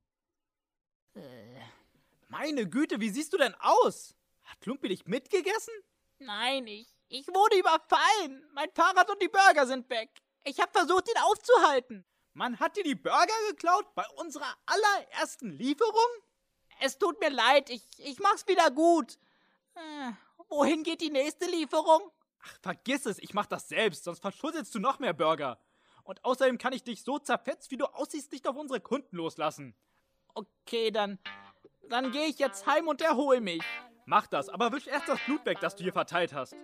Meine Güte, wie siehst du denn aus? Hat Klumpi dich mitgegessen? Nein, ich, ich wurde überfallen. Mein Fahrrad und die Burger sind weg. Ich habe versucht, ihn aufzuhalten. Man hat dir die Burger geklaut bei unserer allerersten Lieferung? Es tut mir leid, ich, ich mach's wieder gut. Äh, wohin geht die nächste Lieferung? Ach, vergiss es, ich mach das selbst, sonst verschusselst du noch mehr Burger. Und außerdem kann ich dich so zerfetzt, wie du aussiehst, nicht auf unsere Kunden loslassen. Okay, dann, dann gehe ich jetzt heim und erhol mich. Mach das, aber wisch erst das Blut weg, das du hier verteilt hast.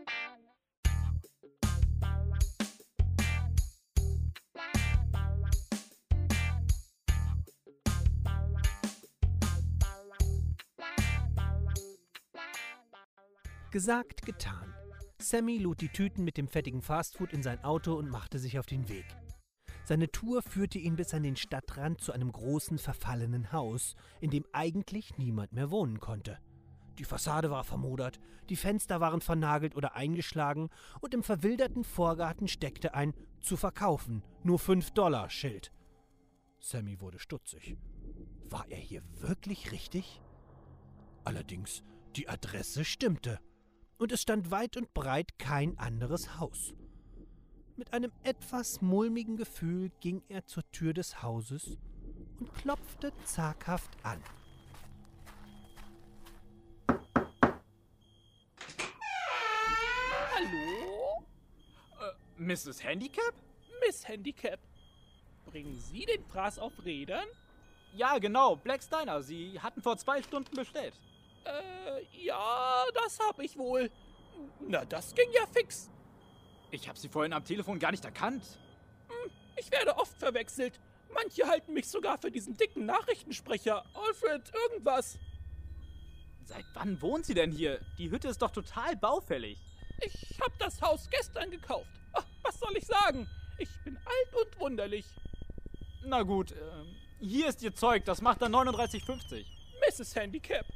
Gesagt, getan. Sammy lud die Tüten mit dem fettigen Fastfood in sein Auto und machte sich auf den Weg. Seine Tour führte ihn bis an den Stadtrand zu einem großen verfallenen Haus, in dem eigentlich niemand mehr wohnen konnte. Die Fassade war vermodert, die Fenster waren vernagelt oder eingeschlagen und im verwilderten Vorgarten steckte ein zu verkaufen, nur 5 Dollar Schild. Sammy wurde stutzig. War er hier wirklich richtig? Allerdings, die Adresse stimmte. Und es stand weit und breit kein anderes Haus. Mit einem etwas mulmigen Gefühl ging er zur Tür des Hauses und klopfte zaghaft an. Mrs. Handicap? Miss Handicap. Bringen Sie den Fraß auf Rädern? Ja, genau, Black Steiner. Sie hatten vor zwei Stunden bestellt. Äh, ja, das hab ich wohl. Na, das ging ja fix. Ich habe Sie vorhin am Telefon gar nicht erkannt. Ich werde oft verwechselt. Manche halten mich sogar für diesen dicken Nachrichtensprecher. Alfred, irgendwas. Seit wann wohnt sie denn hier? Die Hütte ist doch total baufällig. Ich hab das Haus gestern gekauft. Was soll ich sagen? Ich bin alt und wunderlich. Na gut, ähm, hier ist Ihr Zeug, das macht dann 39,50. Mrs. Handicap,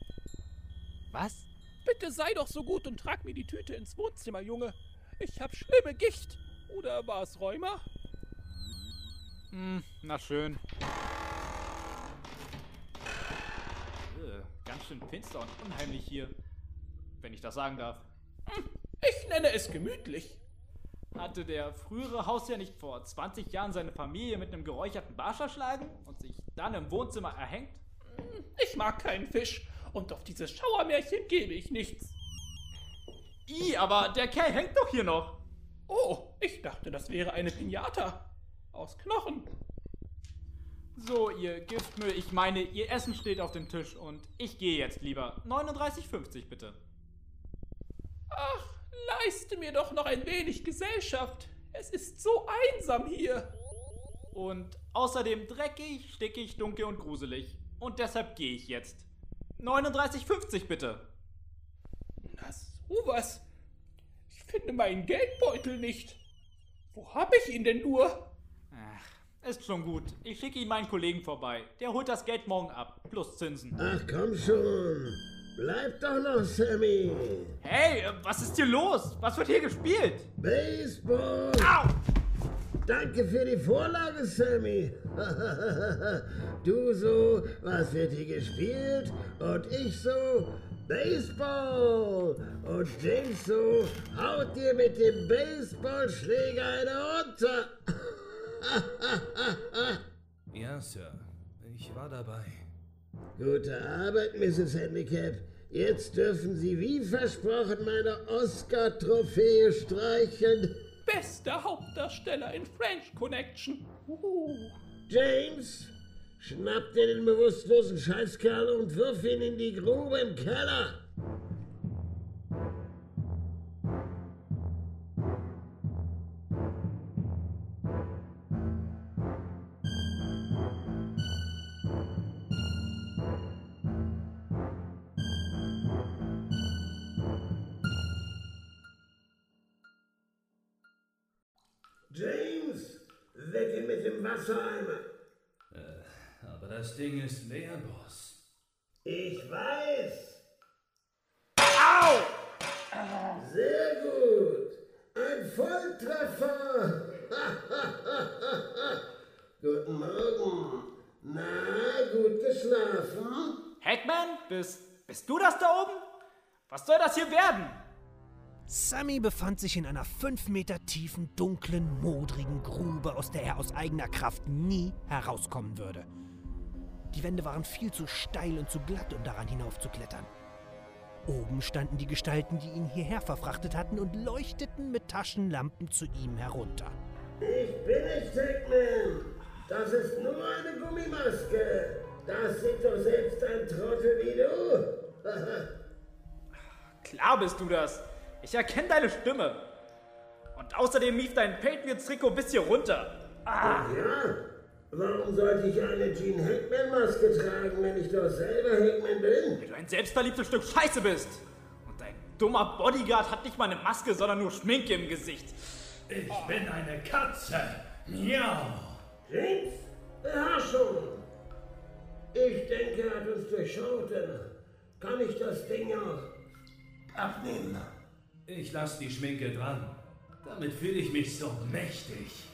Was? bitte sei doch so gut und trag mir die Tüte ins Wohnzimmer, Junge. Ich hab schlimme Gicht. Oder war es Rheuma? Hm, na schön. Äh, ganz schön finster und unheimlich hier. Wenn ich das sagen darf. Ich nenne es gemütlich. Hatte der frühere Hausherr nicht vor 20 Jahren seine Familie mit einem geräucherten Barsch erschlagen und sich dann im Wohnzimmer erhängt? Ich mag keinen Fisch und auf dieses Schauermärchen gebe ich nichts. I, aber der Kerl hängt doch hier noch. Oh, ich dachte, das wäre eine Pinata. Aus Knochen. So, ihr Giftmüll, ich meine, ihr Essen steht auf dem Tisch und ich gehe jetzt lieber. 39,50 bitte. Ach, leiste mir doch noch ein wenig Gesellschaft. Es ist so einsam hier. Und außerdem dreckig, stickig, dunkel und gruselig. Und deshalb gehe ich jetzt. 39,50 bitte. Na sowas. Ich finde meinen Geldbeutel nicht. Wo hab ich ihn denn nur? Ach, ist schon gut. Ich schicke ihn meinen Kollegen vorbei. Der holt das Geld morgen ab. Plus Zinsen. Ach komm schon. Bleib doch noch, Sammy. Hey, äh, was ist hier los? Was wird hier gespielt? Baseball. Au! Danke für die Vorlage, Sammy. [LAUGHS] du so, was wird hier gespielt? Und ich so, Baseball. Und James so, haut dir mit dem Baseballschläger eine runter. [LAUGHS] Ja, Sir. Ich war dabei. Gute Arbeit, Mrs. Handicap. Jetzt dürfen Sie wie versprochen meine Oscar-Trophäe streicheln. Bester Hauptdarsteller in French Connection. Uhu. James, schnapp dir den bewusstlosen Scheißkerl und wirf ihn in die Grube im Keller. Ding ist leer, Boss. Ich weiß. Au! Sehr gut. Ein Volltreffer. [LAUGHS] Guten Morgen. Na, gut geschlafen? Hackman, bist, bist du das da oben? Was soll das hier werden? Sammy befand sich in einer fünf Meter tiefen, dunklen, modrigen Grube, aus der er aus eigener Kraft nie herauskommen würde. Die Wände waren viel zu steil und zu glatt, um daran hinaufzuklettern. Oben standen die Gestalten, die ihn hierher verfrachtet hatten und leuchteten mit Taschenlampen zu ihm herunter. Ich bin nicht Hackman. Das ist nur eine Gummimaske. Das sieht doch selbst ein Trottel wie du. [LAUGHS] Klar bist du das. Ich erkenne deine Stimme. Und außerdem lief dein Patriots-Trikot bis hier runter. Ah, ja, warum sollte ich eine Gene Hackman-Maske tragen, wenn ich doch selber Hackman bin? weil du ein selbstverliebtes Stück Scheiße bist. Und dein dummer Bodyguard hat nicht mal eine Maske, sondern nur Schminke im Gesicht. Ich bin eine Katze. Miau. James? Ja, schon. Ich denke, er hat uns durchschaut. Dann kann ich das Ding auch abnehmen. Ich lass die Schminke dran. Damit fühle ich mich so mächtig.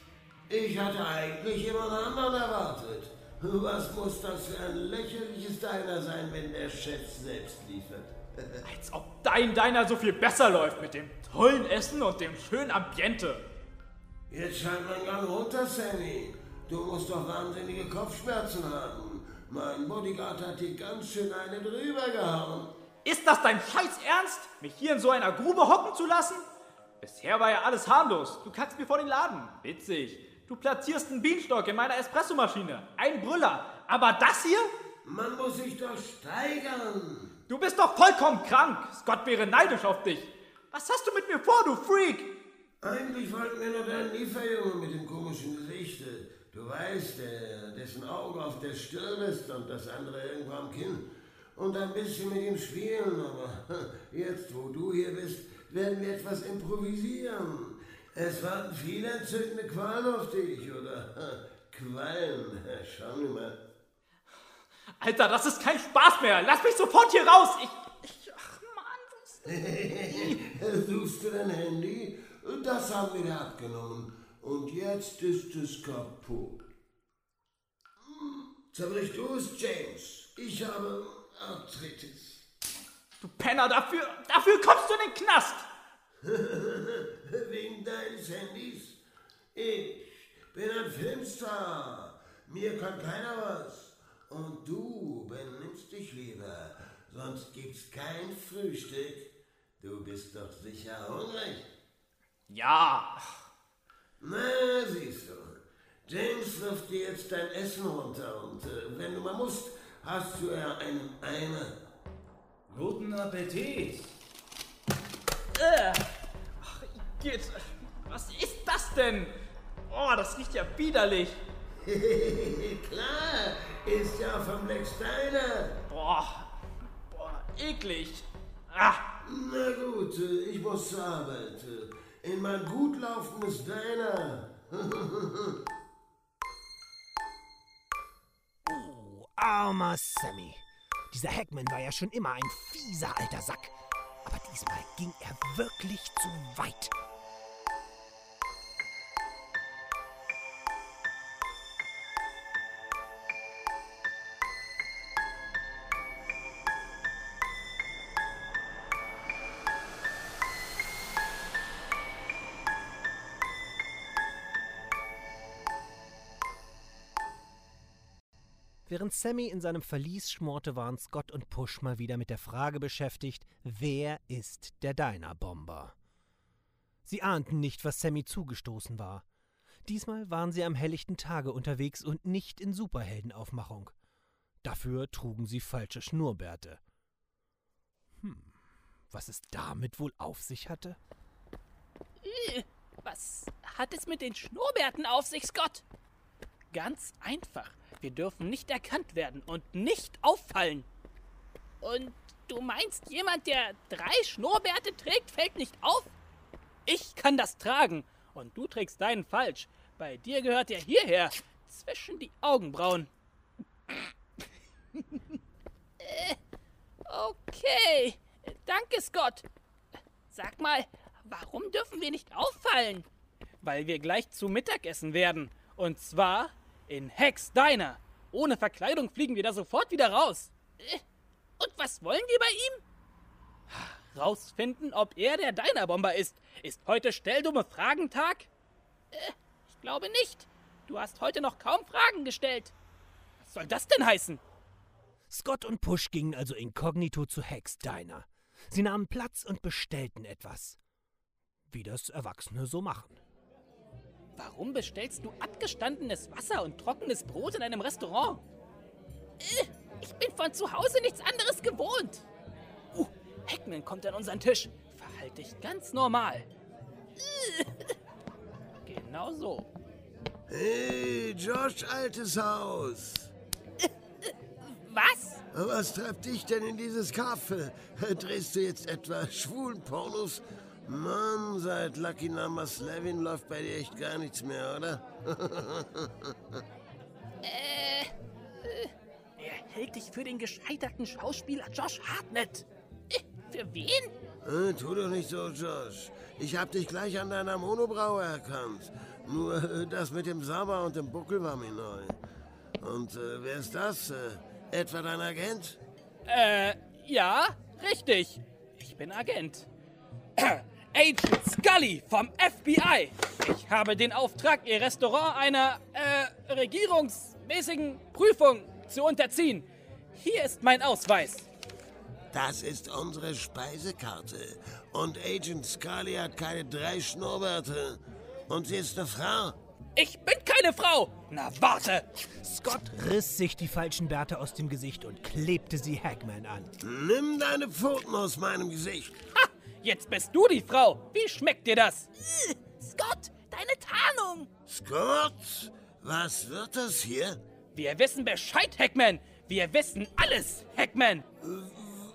Ich hatte eigentlich immer einen anderen erwartet. Was muss das für ein lächerliches Diner sein, wenn der Chef selbst liefert? [LAUGHS] Als ob dein Diner so viel besser läuft mit dem tollen Essen und dem schönen Ambiente. Jetzt schalt mein Gang runter, Sammy. Du musst doch wahnsinnige Kopfschmerzen haben. Mein Bodyguard hat dir ganz schön eine drüber gehauen. Ist das dein Scheiß Ernst, mich hier in so einer Grube hocken zu lassen? Bisher war ja alles harmlos. Du kackst mir vor den Laden. Witzig. Du platzierst einen Bienenstock in meiner Espressomaschine. Ein Brüller. Aber das hier? Man muss sich doch steigern. Du bist doch vollkommen krank. Scott wäre neidisch auf dich. Was hast du mit mir vor, du Freak? Eigentlich wollten wir nur deinen Lieferjungen mit dem komischen Gesicht. Du weißt, der, dessen Auge auf der Stirn ist und das andere irgendwo am Kinn. Und ein bisschen mit ihm spielen, aber [LAUGHS] jetzt, wo du hier bist, werden wir etwas improvisieren. Es warten viele entzückende Qualen auf dich, oder? [LAUGHS] Quallen, schau nur mal. Alter, das ist kein Spaß mehr. Lass mich sofort hier raus. Ich. ich ach Mann. [LAUGHS] Suchst du dein Handy? Das haben wir dir abgenommen. Und jetzt ist es kaputt. Zerbrich du es, James. Ich habe Arthritis. Du Penner, dafür, dafür kommst du in den Knast. [LAUGHS] Wegen deines Handys. Ich bin ein Filmstar. Mir kann keiner was. Und du benimmst dich lieber, sonst gibt's kein Frühstück. Du bist doch sicher hungrig. Ja. Na, siehst du. James wirft dir jetzt dein Essen runter und äh, wenn du mal musst, hast du ja einen Eimer. Guten Appetit. Äh. Ach, geht. Was ist das denn? Oh, das riecht ja widerlich. [LAUGHS] Klar, ist ja vom Black Steiner. Boah, boah, eklig. Ah. Na gut, ich muss zur Arbeit. In mein gut laufendes Diner. [LAUGHS] Oh, armer Sammy. Dieser Hackman war ja schon immer ein fieser alter Sack. Aber diesmal ging er wirklich zu weit. Während Sammy in seinem Verlies schmorte, waren Scott und Push mal wieder mit der Frage beschäftigt, wer ist der Diner-Bomber? Sie ahnten nicht, was Sammy zugestoßen war. Diesmal waren sie am helllichten Tage unterwegs und nicht in Superheldenaufmachung. Dafür trugen sie falsche Schnurrbärte. Hm, was es damit wohl auf sich hatte? Was hat es mit den Schnurrbärten auf sich, Scott? Ganz einfach. Wir dürfen nicht erkannt werden und nicht auffallen. Und du meinst, jemand, der drei Schnurrbärte trägt, fällt nicht auf? Ich kann das tragen und du trägst deinen falsch. Bei dir gehört er hierher, zwischen die Augenbrauen. Äh, okay, danke, Scott. Sag mal, warum dürfen wir nicht auffallen? Weil wir gleich zu Mittagessen werden. Und zwar in Hex Diner. Ohne Verkleidung fliegen wir da sofort wieder raus. Äh, Und was wollen wir bei ihm? Rausfinden, ob er der Diner-Bomber ist. Ist heute Stelldumme Fragentag? Äh, ich glaube nicht. Du hast heute noch kaum Fragen gestellt. Was soll das denn heißen? Scott und Push gingen also inkognito zu Hex Diner. Sie nahmen Platz und bestellten etwas. Wie das Erwachsene so machen. Warum bestellst du abgestandenes Wasser und trockenes Brot in einem Restaurant? Äh, Ich bin von zu Hause nichts anderes gewohnt. Uh, Hackman kommt an unseren Tisch. Verhalte dich ganz normal. Äh, [LAUGHS] Genau so. Hey, Josh, altes Haus. Was? Was treibt dich denn in dieses Kaffee? Drehst du jetzt etwa schwulen Pornos? Mann, seit Lucky Number Slavin läuft bei dir echt gar nichts mehr, oder? [LAUGHS] Er hält dich für den gescheiterten Schauspieler Josh Hartnett. Äh, Für wen? Äh, tu doch nicht so, Josh. Ich hab dich gleich an deiner Monobraue erkannt. Nur äh, das mit dem Sabber und dem Buckel war mir neu. Und äh, wer ist das? Äh, etwa dein Agent? Äh, ja, richtig. Ich bin Agent. Agent Scully vom FBI. Ich habe den Auftrag, Ihr Restaurant einer, äh, regierungsmäßigen Prüfung zu unterziehen. Hier ist mein Ausweis. Das ist unsere Speisekarte. Und Agent Scully hat keine drei Schnurrbärte. Und sie ist eine Frau. Ich bin keine Frau. Na, warte. Scott riss sich die falschen Bärte aus dem Gesicht und klebte sie Hackman an. Nimm deine Pfoten aus meinem Gesicht. Ha, jetzt bist du die Frau. Wie schmeckt dir das? Scott, deine Tarnung! Scott, was wird das hier? Wir wissen Bescheid, Hackman. Wir wissen alles, Hackman.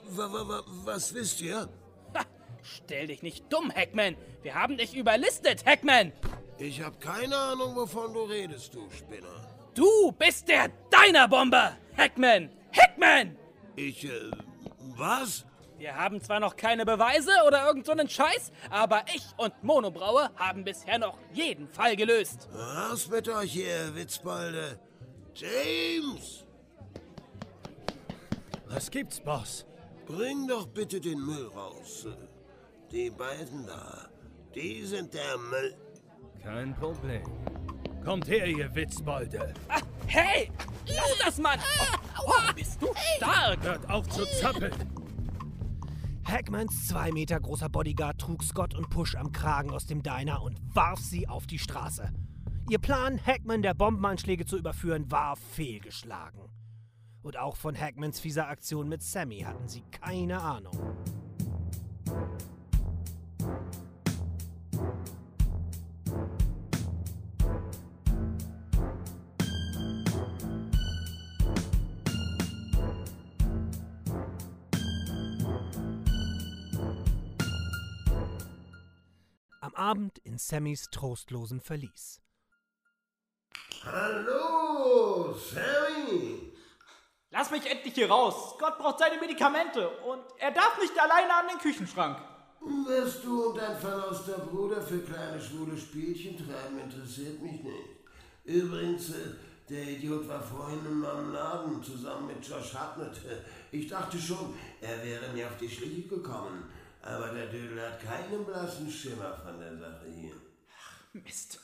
Wa- wa- wa- was wisst ihr? Ha, stell dich nicht dumm, Hackman. Wir haben dich überlistet, Hackman. Ich habe keine Ahnung, wovon du redest, du Spinner. Du bist der Diner-Bomber, Hackman. Hackman! Ich, äh, was? Wir haben zwar noch keine Beweise oder irgend so einen Scheiß, aber ich und Monobraue haben bisher noch jeden Fall gelöst. Raus mit euch hier, Witzbolde. James, Was gibt's, Boss? bring doch bitte den Müll raus. Die beiden da, die sind der Müll. Kein Problem. Kommt her, ihr Witzbolde. Ah, hey! Lass das, Mann! Oh, oh, bist du stark! Hört auf zu zappeln. Hackmans zwei Meter großer Bodyguard trug Scott und Push am Kragen aus dem Diner und warf sie auf die Straße. Ihr Plan, Hackman der Bombenanschläge zu überführen, war fehlgeschlagen. Und auch von Hackmans fieser Aktion mit Sammy hatten sie keine Ahnung. Abend in Sammys trostlosem Verlies. Hallo, Sammy. Lass mich endlich hier raus. Scott braucht seine Medikamente und er darf nicht alleine an den Küchenschrank. Was du und dein verlauster Bruder für kleine schwule Spielchen treiben, interessiert mich nicht. Übrigens, äh, der Idiot war vorhin in meinem Laden zusammen mit Josh Hartnett. Ich dachte schon, er wäre mir auf die Schliche gekommen. Aber der Dödel hat keinen blassen Schimmer von der Sache hier. Mist.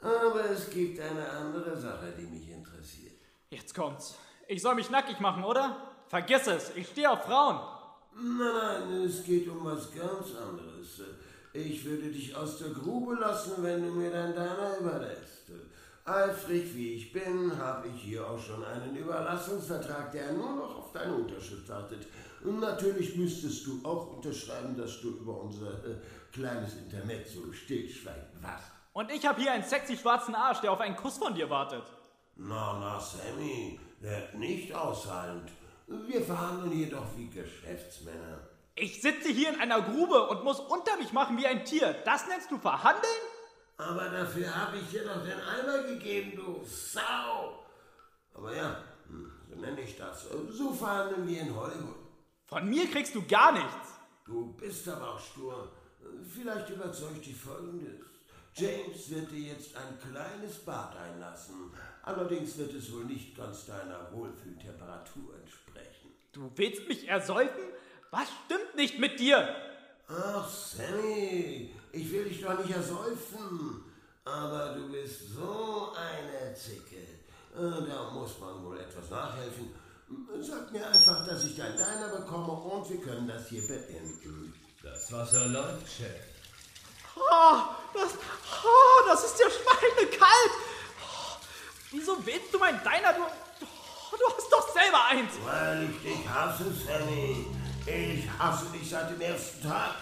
Aber es gibt eine andere Sache, die mich interessiert. Jetzt kommt's. Ich soll mich nackig machen, oder? Vergiss es. Ich stehe auf Frauen. Nein, nein, es geht um was ganz anderes. Ich würde dich aus der Grube lassen, wenn du mir dein Diner überlässt. Eifrig wie ich bin, habe ich hier auch schon einen Überlassungsvertrag, der nur noch auf deine Unterschrift wartet. Und natürlich müsstest du auch unterschreiben, dass du über unser äh, kleines Intermezzo stillschweigend warst. Und ich habe hier einen sexy schwarzen Arsch, der auf einen Kuss von dir wartet. Na, na, Sammy, werd nicht aushaltend. Wir verhandeln hier doch wie Geschäftsmänner. Ich sitze hier in einer Grube und muss unter mich machen wie ein Tier. Das nennst du verhandeln? Aber dafür habe ich dir doch den Eimer gegeben, du Sau. Aber ja, hm, so nenne ich das. So verhandeln wir in Hollywood. Von mir kriegst du gar nichts. Du bist aber auch stur. Vielleicht überzeugt dich Folgendes. James wird dir jetzt ein kleines Bad einlassen. Allerdings wird es wohl nicht ganz deiner Wohlfühltemperatur entsprechen. Du willst mich ersäufen? Was stimmt nicht mit dir? Ach, Sammy, ich will dich doch nicht ersäufen. Aber du bist so eine Zicke. Äh, Da muss man wohl etwas nachhelfen. Sag mir einfach, dass ich dein Diner bekomme und wir können das hier beenden. Das Wasser läuft, Chef. Oh, das, oh, das ist ja schweinekalt. Oh, wieso willst du mein Diner? Du, oh, du hast doch selber eins. Weil ich dich hasse, Sammy. Ich hasse dich seit dem ersten Tag.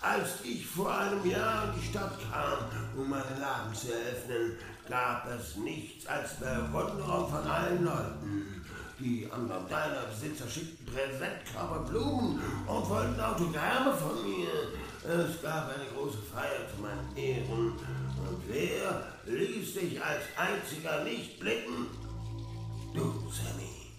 Als ich vor einem Jahr in die Stadt kam, um meinen Laden zu eröffnen, gab es nichts als Bewunderung von allen Leuten. Die anderen deiner Besitzer schickten Präsentkörper Blumen und wollten Autogramme von mir. Es gab eine große Feier zu meinen Ehren. Und wer ließ dich als einziger nicht blicken? Du, Sammy,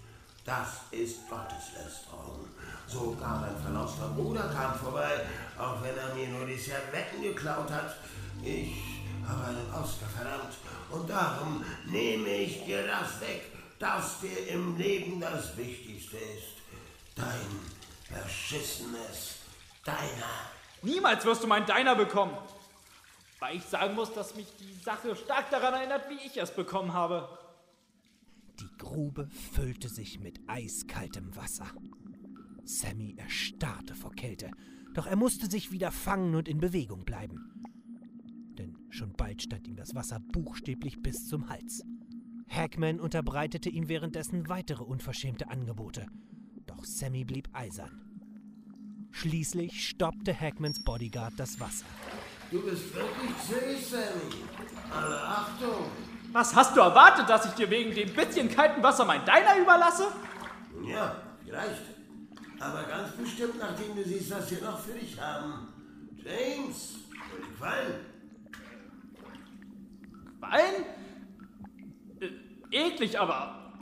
das ist Gotteslästerung. Sogar mein verlauster Bruder kam vorbei, auch wenn er mir nur die Servetten geklaut hat. Ich habe einen Oscar verdammt und darum nehme ich dir das weg, das dir im Leben das Wichtigste ist. Dein verschissenes Deiner. Niemals wirst du mein Deiner bekommen. Weil ich sagen muss, dass mich die Sache stark daran erinnert, wie ich es bekommen habe. Die Grube füllte sich mit eiskaltem Wasser. Sammy erstarrte vor Kälte, doch er musste sich wieder fangen und in Bewegung bleiben. Denn schon bald stand ihm das Wasser buchstäblich bis zum Hals. Hackman unterbreitete ihm währenddessen weitere unverschämte Angebote, doch Sammy blieb eisern. Schließlich stoppte Hackmans Bodyguard das Wasser. Du bist wirklich zäh, Sammy. Alle Achtung. Was hast du erwartet, dass ich dir wegen dem bisschen kalten Wasser mein Deiner überlasse? Nun ja, vielleicht. Aber ganz bestimmt, nachdem du siehst, was wir noch für dich haben. James? Wein? Äh, eklig, aber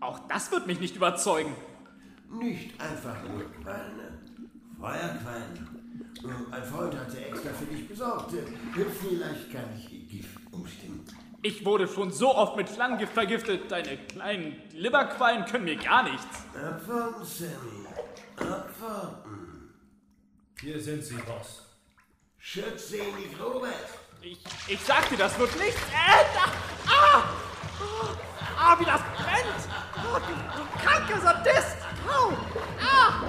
auch das wird mich nicht überzeugen. Nicht einfach nur Qualne. Feuerquallen. Ein Freund hat sie extra für dich besorgt. Vielleicht kann ich ihr Gift umstimmen. Ich wurde schon so oft mit Schlangengift vergiftet. Deine kleinen Leberquallen können mir gar nichts. Abwarten, Sammy. Abwarten. Hier sind sie, Boss. Schütze ihn nicht, Robert. Ich, ich sag dir, das wird nichts. Äh, da, ah! Ah, wie das brennt! Oh, du, du kranker Sadist! Au! Ah!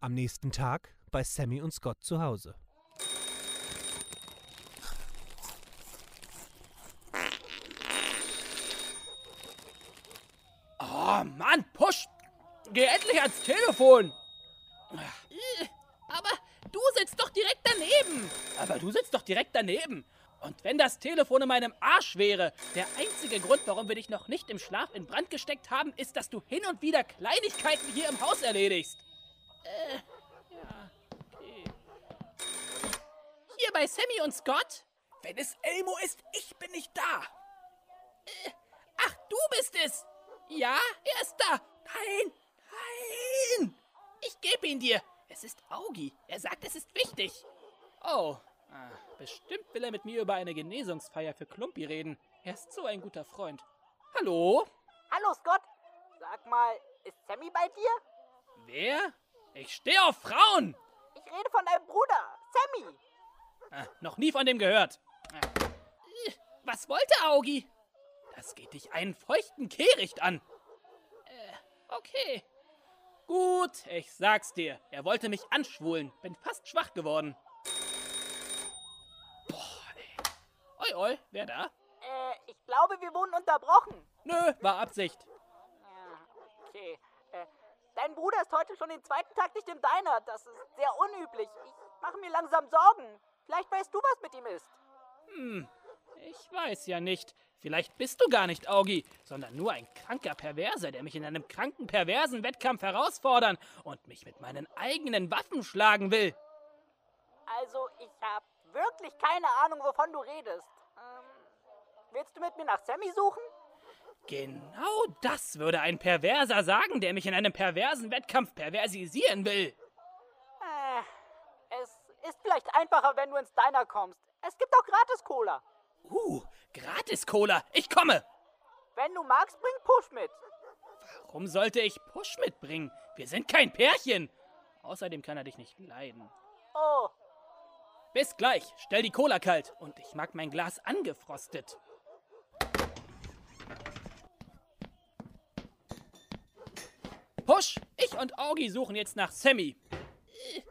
Am nächsten Tag bei Sammy und Scott zu Hause. Oh Mann, Push! Endlich ans Telefon! Aber du sitzt doch direkt daneben! Aber du sitzt doch direkt daneben! Und wenn das Telefon in meinem Arsch wäre, der einzige Grund, warum wir dich noch nicht im Schlaf in Brand gesteckt haben, ist, dass du hin und wieder Kleinigkeiten hier im Haus erledigst. Äh, ja, okay. Hier bei Sammy und Scott? Wenn es Elmo ist, ich bin nicht da. Äh, ach, du bist es. Ja, er ist da. Nein, nein. Ich gebe ihn dir. Es ist Augi. Er sagt, es ist wichtig. Oh, ah, bestimmt will er mit mir über eine Genesungsfeier für Klumpi reden. Er ist so ein guter Freund. Hallo? Hallo Scott, sag mal, ist Sammy bei dir? Wer? Ich stehe auf Frauen. Ich rede von deinem Bruder, Sammy. Ah, noch nie von dem gehört. Ah. Was wollte Augi? Das geht dich einen feuchten Kehricht an. Äh, okay. Gut, ich sag's dir. Er wollte mich anschwulen. Bin fast schwach geworden. Boah, ey. Oi, oi, wer da? Äh, ich glaube, wir wurden unterbrochen. Nö, war Absicht. Ja, okay. Äh, dein Bruder ist heute schon den zweiten Tag nicht im Diner. Das ist sehr unüblich. Ich mache mir langsam Sorgen. Vielleicht weißt du, was mit ihm ist. Hm, ich weiß ja nicht. Vielleicht bist du gar nicht Augi, sondern nur ein kranker Perverser, der mich in einem kranken, perversen Wettkampf herausfordern und mich mit meinen eigenen Waffen schlagen will. Also, ich habe wirklich keine Ahnung, wovon du redest. Ähm, willst du mit mir nach Sammy suchen? Genau das würde ein Perverser sagen, der mich in einem perversen Wettkampf perversisieren will. Äh, es ist vielleicht einfacher, wenn du ins Diner kommst. Es gibt auch Gratis-Cola. Uh, Gratis-Cola. Ich komme. Wenn du magst, bring Push mit. Warum sollte ich Push mitbringen? Wir sind kein Pärchen. Außerdem kann er dich nicht leiden. Oh, Bis gleich. Stell die Cola kalt. Und ich mag mein Glas angefrostet. Push, ich und Augi suchen jetzt nach Sammy. Äh,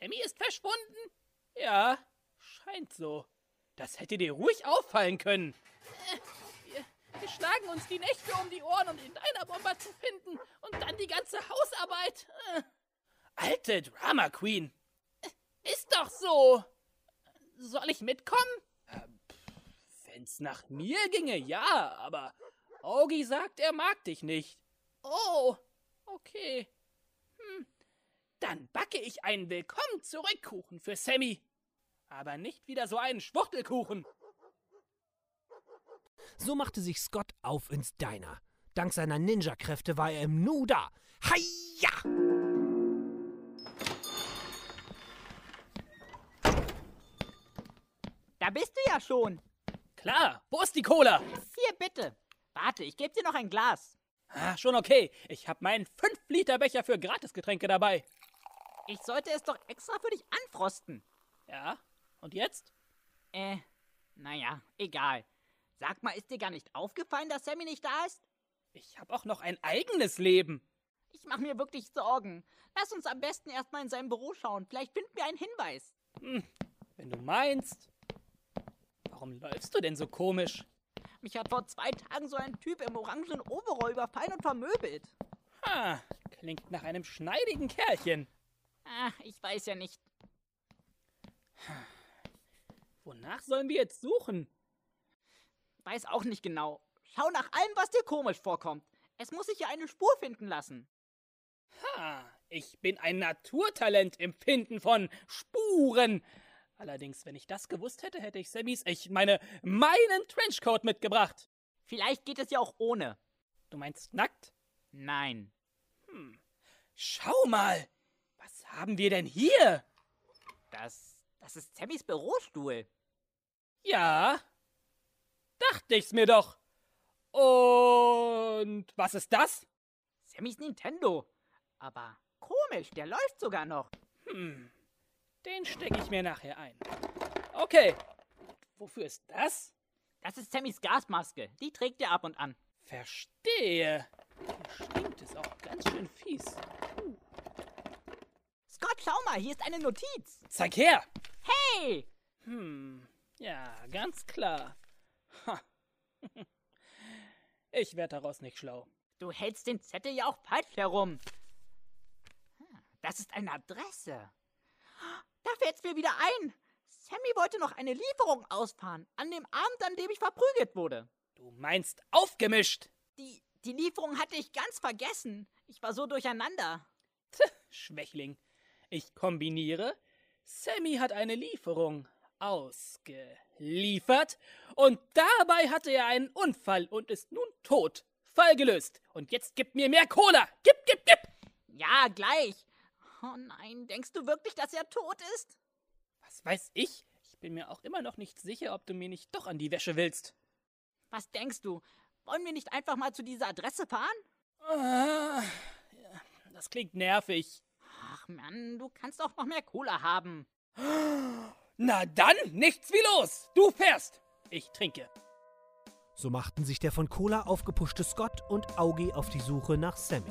Sammy ist verschwunden? Ja, scheint so. Das hätte dir ruhig auffallen können. Wir, Wir schlagen uns die Nächte um die Ohren, um den Dyna-Bomber zu finden. Und dann die ganze Hausarbeit. Alte Drama Queen. Ist doch so. Soll ich mitkommen? Wenn's nach mir ginge, ja, aber Augie sagt, er mag dich nicht. Oh, okay. Hm. Dann backe ich einen Willkommen zurück Kuchen für Sammy. Aber nicht wieder so einen Schwuchtelkuchen. So machte sich Scott auf ins Diner. Dank seiner Ninja-Kräfte war er im Nu da. Heia! Da bist du ja schon. Klar, wo ist die Cola? Hier, bitte. Warte, ich gebe dir noch ein Glas. Ah, schon okay. Ich habe meinen 5-Liter-Becher für Gratisgetränke dabei. Ich sollte es doch extra für dich anfrosten. Ja, und jetzt? Äh, naja, egal. Sag mal, ist dir gar nicht aufgefallen, dass Sammy nicht da ist? Ich habe auch noch ein eigenes Leben. Ich mache mir wirklich Sorgen. Lass uns am besten erstmal in seinem Büro schauen. Vielleicht finden wir einen Hinweis. Hm, wenn du meinst. Warum läufst du denn so komisch? Mich hat vor zwei Tagen so ein Typ im orangenen Overall überfallen und vermöbelt. Ha, klingt nach einem schneidigen Kerlchen. Ah, ich weiß ja nicht. Wonach sollen wir jetzt suchen? Weiß auch nicht genau. Schau nach allem, was dir komisch vorkommt. Es muss sich ja eine Spur finden lassen. Ha, ich bin ein Naturtalent im Finden von Spuren. Allerdings, wenn ich das gewusst hätte, hätte ich Sammys, ich meine, meinen Trenchcoat mitgebracht. Vielleicht geht es ja auch ohne. Du meinst nackt? Nein. Hm. Schau mal. Was haben wir denn hier? Das, das ist Sammys Bürostuhl. Ja. Dachte ich's mir doch. Und was ist das? Sammys Nintendo. Aber komisch, der läuft sogar noch. Hm. Den stecke ich mir nachher ein. Okay. Wofür ist das? Das ist Sammys Gasmaske. Die trägt er ab und an. Verstehe. Hier stinkt es auch ganz schön fies. Uh. Scott, schau mal, hier ist eine Notiz. Zeig her. Hey! Hm. Ja, ganz klar. Ha. [LAUGHS] Ich werde daraus nicht schlau. Du hältst den Zettel ja auch falsch herum. Das ist eine Adresse. Da fällt's mir wieder ein. Sammy wollte noch eine Lieferung ausfahren, an dem Abend, an dem ich verprügelt wurde. Du meinst aufgemischt? Die, die Lieferung hatte ich ganz vergessen. Ich war so durcheinander. Tch, Schwächling. Ich kombiniere. Sammy hat eine Lieferung ausgeliefert und dabei hatte er einen Unfall und ist nun tot. Fall gelöst. Und jetzt gib mir mehr Cola. Gib, gib, gib. Ja, gleich. Oh nein, denkst du wirklich, dass er tot ist? Was weiß ich? Ich bin mir auch immer noch nicht sicher, ob du mir nicht doch an die Wäsche willst. Was denkst du? Wollen wir nicht einfach mal zu dieser Adresse fahren? Ah, das klingt nervig. Ach Mann, du kannst auch noch mehr Cola haben. [GASPS] Na dann, nichts wie los. Du fährst. Ich trinke. So machten sich der von Cola aufgepuschte Scott und Augie auf die Suche nach Sammy.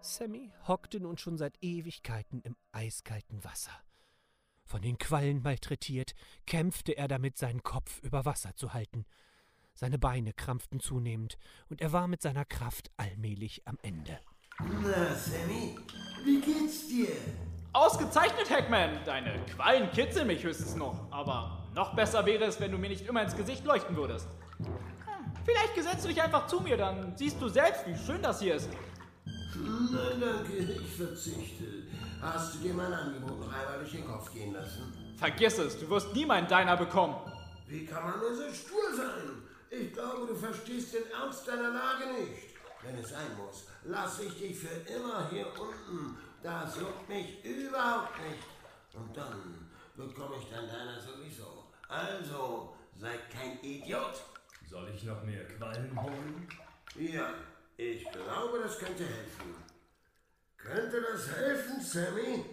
Sammy hockte nun schon seit Ewigkeiten im eiskalten Wasser. Von den Quallen malträtiert, kämpfte er damit, seinen Kopf über Wasser zu halten. Seine Beine krampften zunehmend, und er war mit seiner Kraft allmählich am Ende. Na, Sammy, wie geht's dir? Ausgezeichnet, Hackman! Deine Quallen kitzeln mich höchstens noch. Aber noch besser wäre es, wenn du mir nicht immer ins Gesicht leuchten würdest. Hm, Vielleicht gesetzt du dich einfach zu mir, dann siehst du selbst, wie schön das hier ist. Nein, danke, ich verzichte. Hast du dir mein Angebot noch einmal durch den Kopf gehen lassen? Vergiss es, du wirst nie meinen Deiner bekommen. Wie kann man nur so stur sein? Ich glaube, du verstehst den Ernst deiner Lage nicht. Wenn es sein muss, lasse ich dich für immer hier unten. Das juckt mich überhaupt nicht. Und dann bekomme ich dann deiner sowieso. Also, sei kein Idiot. Soll ich noch mehr Quallen holen? Ja, ich glaube, das könnte helfen. Könnte das helfen, Sammy?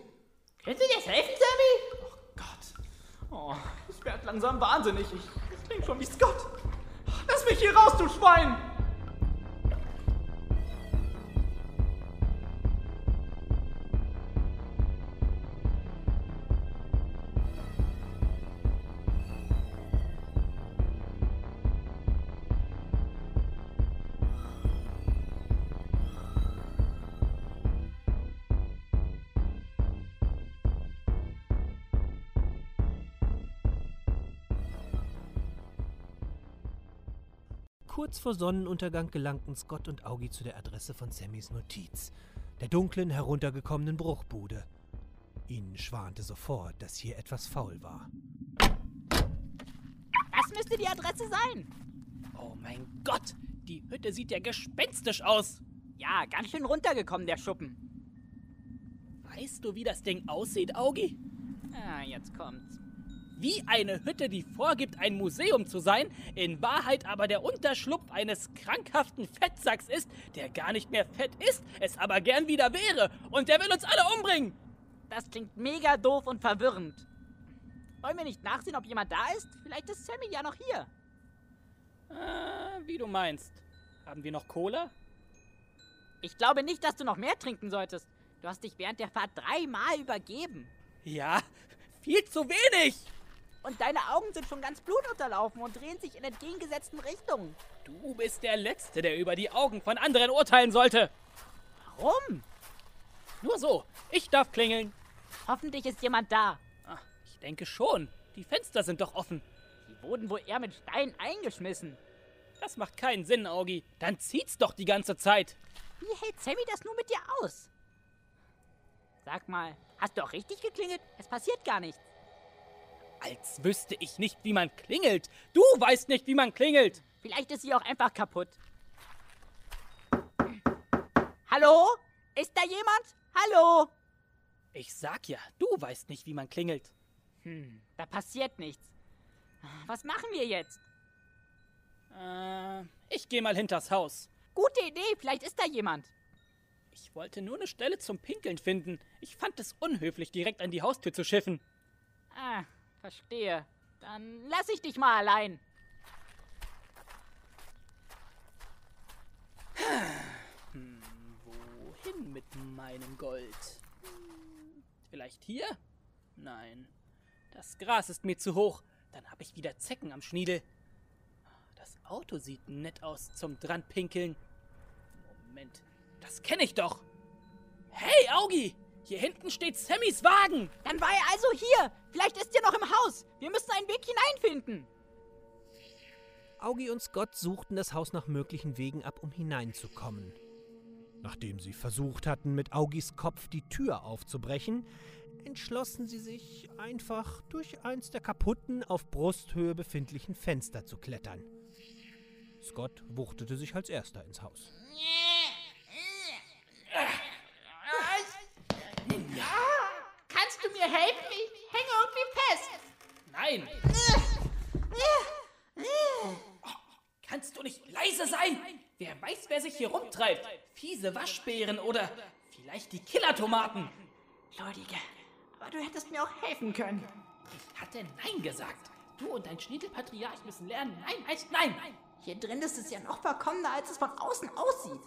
Könnte dir das helfen, Sammy? Oh Gott. Oh, ich werde langsam wahnsinnig. Ich, ich klinge schon wie Scott. Lass mich hier raus, du Schwein! Kurz vor Sonnenuntergang gelangten Scott und Augie zu der Adresse von Sammys Notiz, der dunklen, heruntergekommenen Bruchbude. Ihnen schwante sofort, dass hier etwas faul war. Das müsste die Adresse sein. Oh mein Gott, die Hütte sieht ja gespenstisch aus. Ja, ganz schön runtergekommen, der Schuppen. Weißt du, wie das Ding aussieht, Augi? Ah, jetzt kommt's. Wie eine Hütte, die vorgibt, ein Museum zu sein, in Wahrheit aber der Unterschlupf eines krankhaften Fettsacks ist, der gar nicht mehr fett ist, es aber gern wieder wäre. Und der will uns alle umbringen. Das klingt mega doof und verwirrend. Wollen wir nicht nachsehen, ob jemand da ist? Vielleicht ist Sammy ja noch hier. Ah, wie du meinst. Haben wir noch Cola? Ich glaube nicht, dass du noch mehr trinken solltest. Du hast dich während der Fahrt dreimal übergeben. Ja, viel zu wenig. Und deine Augen sind schon ganz blutunterlaufen und drehen sich in entgegengesetzten Richtungen. Du bist der Letzte, der über die Augen von anderen urteilen sollte. Warum? Nur so. Ich darf klingeln. Hoffentlich ist jemand da. Ah, ich denke schon. Die Fenster sind doch offen. Die wurden wohl eher mit Steinen eingeschmissen. Das macht keinen Sinn, Augi. Dann zieht's doch die ganze Zeit. Wie hält Sammy das nur mit dir aus? Sag mal, hast du auch richtig geklingelt? Es passiert gar nichts. Als wüsste ich nicht, wie man klingelt. Du weißt nicht, wie man klingelt. Vielleicht ist sie auch einfach kaputt. Hallo? Ist da jemand? Hallo? Ich sag ja, du weißt nicht, wie man klingelt. Hm, da passiert nichts. Was machen wir jetzt? Äh, ich geh mal hinters Haus. Gute Idee, vielleicht ist da jemand. Ich wollte nur eine Stelle zum Pinkeln finden. Ich fand es unhöflich, direkt an die Haustür zu schiffen. Ah, verstehe. Dann lass ich dich mal allein. Hm, wohin mit meinem Gold? Vielleicht hier? Nein. Das Gras ist mir zu hoch. Dann habe ich wieder Zecken am Schniedel. Das Auto sieht nett aus zum dranpinkeln. Moment, das kenne ich doch. Hey, Augi! Hier hinten steht Sammys Wagen. Dann war er also hier. Vielleicht ist er noch im Haus. Wir müssen einen Weg hineinfinden. Augie und Scott suchten das Haus nach möglichen Wegen ab, um hineinzukommen. Nachdem sie versucht hatten, mit Augies Kopf die Tür aufzubrechen, entschlossen sie sich, einfach durch eins der kaputten, auf Brusthöhe befindlichen Fenster zu klettern. Scott wuchtete sich als erster ins Haus. Kannst du mir helfen? Nein. Kannst du nicht leise sein? Wer weiß, wer sich hier rumtreibt. Fiese Waschbären oder vielleicht die Killertomaten. Lordige, aber du hättest mir auch helfen können. Ich hatte Nein gesagt. Du und dein Schniedelpatriarch müssen lernen. Nein heißt Nein. Hier drin ist es ja noch verkommener, als es von außen aussieht.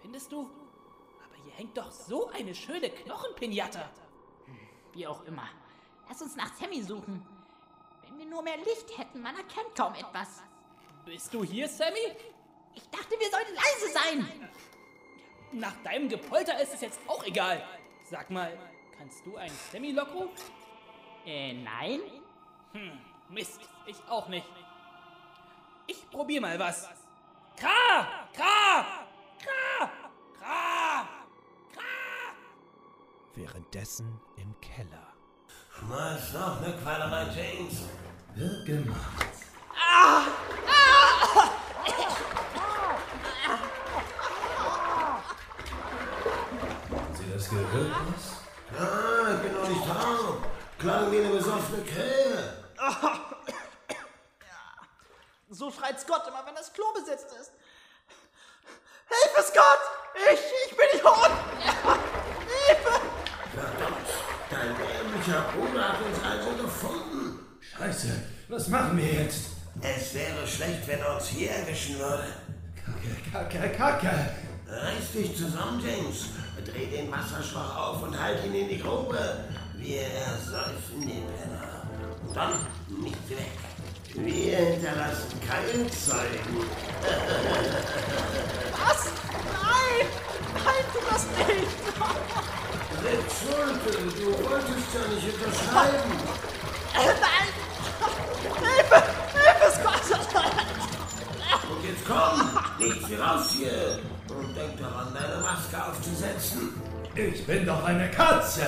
Findest du? Aber hier hängt doch so eine schöne Knochenpinata. Wie auch immer. Lass uns nach Sammy suchen. Wenn wir nur mehr Licht hätten, man erkennt kaum etwas. Bist du hier, Sammy? Ich dachte, wir sollten leise sein. Nach deinem Gepolter ist es jetzt auch egal. Sag mal, kannst du ein Sammy-Loco? Äh, nein? Hm, Mist, ich auch nicht. Ich probier mal was. Kra! Kra! Kra! Kra! Kra! Währenddessen im Keller. Was noch eine Qualerei, James? Wird gemacht. Haben Sie das gehört, was? Ah, ich bin noch nicht taub. Klang wie eine besoffene Krähe. So schreit Scott immer, wenn das Klo besetzt ist. Hilfe, Scott! Ich, ich bin hier unten! Hilfe! Dämlicher Bruder hat uns also gefunden. Scheiße, was machen wir jetzt? Es wäre schlecht, wenn er uns hier erwischen würde. Kacke, Kacke, Kacke. Reiß dich zusammen, James. Dreh den Wasserschlauch auf und halt ihn in die Grube. Wir ersäufen den Penner. Und dann nicht weg. Wir hinterlassen keinen Zeugen. Was? Nein! Nein, tu das nicht! Du wolltest ja nicht unterschreiben. Nein! Hilfe! Hilfe, Scott! komm! Nichts wie raus hier! Und denk daran, deine Maske aufzusetzen. Ich bin doch eine Katze.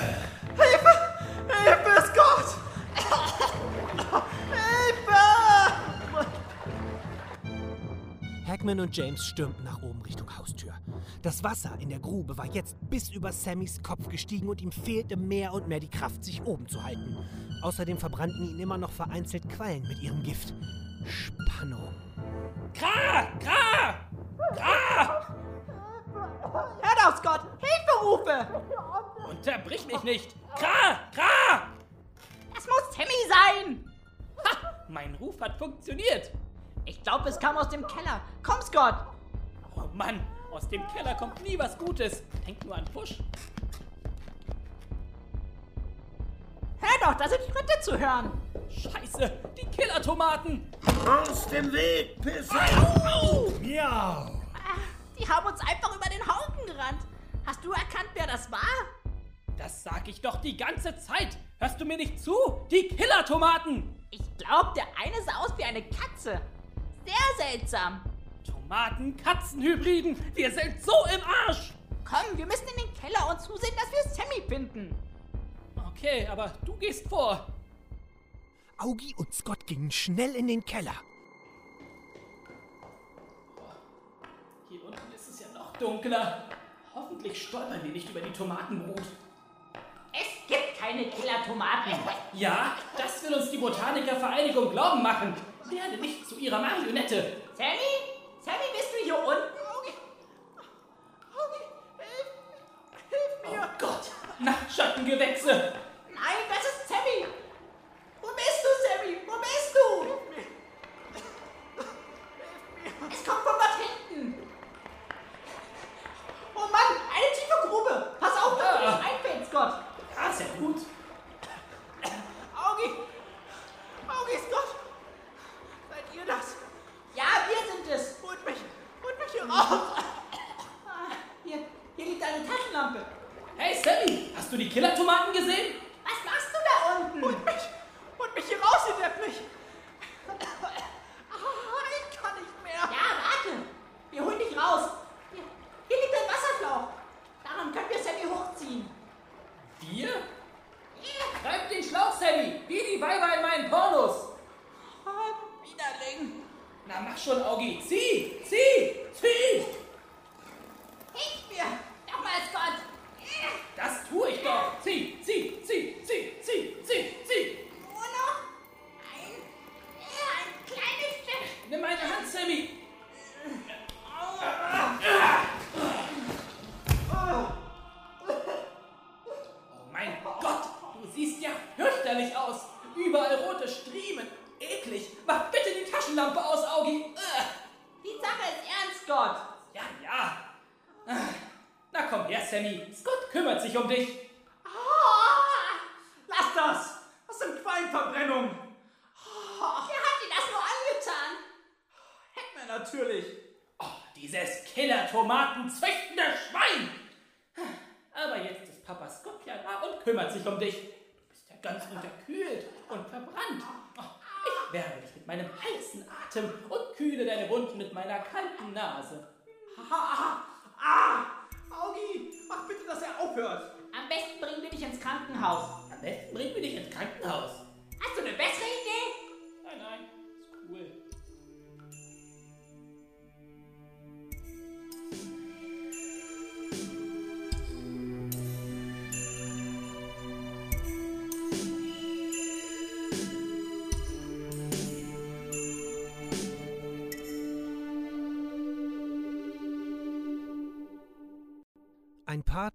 Hilfe, Scott! Hilfe! Hackman und James stürmten nach oben Richtung. Das Wasser in der Grube war jetzt bis über Sammys Kopf gestiegen und ihm fehlte mehr und mehr die Kraft, sich oben zu halten. Außerdem verbrannten ihn immer noch vereinzelt Quallen mit ihrem Gift. Spannung. Kra! Kra! Kra! Doch, Scott! Hilferufe! Unterbrich mich nicht! Kra! Kra! Das muss Sammy sein! Ha! Mein Ruf hat funktioniert! Ich glaube, es kam aus dem Keller. Komm, Scott! Oh Mann, aus dem Keller kommt nie was Gutes. Denk nur an Push. Hör doch, da sind Schritte zu hören! Scheiße, die Killer-Tomaten! Aus dem Weg, Pisser! Miau. Die haben uns einfach über den Haufen gerannt. Hast du erkannt, wer das war? Das sag ich doch die ganze Zeit! Hörst du mir nicht zu? Die Killer-Tomaten! Ich glaube, der eine sah aus wie eine Katze. Sehr seltsam. Tomaten-Katzen-Hybriden! Wir sind so im Arsch! Komm, wir müssen in den Keller und zusehen, dass wir Sammy finden. Okay, aber du gehst vor. Augie und Scott gingen schnell in den Keller. Hier unten ist es ja noch dunkler. Hoffentlich stolpern wir nicht über die Tomatenbrut. Es gibt keine Killer-Tomaten. Ja, das will uns die Botanikervereinigung glauben machen. Werde nicht zu ihrer Marionette. Sammy? Sammy, bist du hier unten? Oh Gott, Nachtschattengewächse. Nein, das ist Sammy. Wo bist du, Sammy? Wo bist du? Es kommt von dort hinten. Oh Mann, eine tiefe Grube. Pass auf, dass du Ah. nicht einfällst, Scott. Ja, sehr gut. Augi! Augi, Scott! Seid ihr das? Ja, wir sind es. Holt mich, holt mich hier raus. Ah, Hier, hier liegt eine Taschenlampe. Hey Sammy, hast du die Killer-Tomaten gesehen? Was machst du da unten?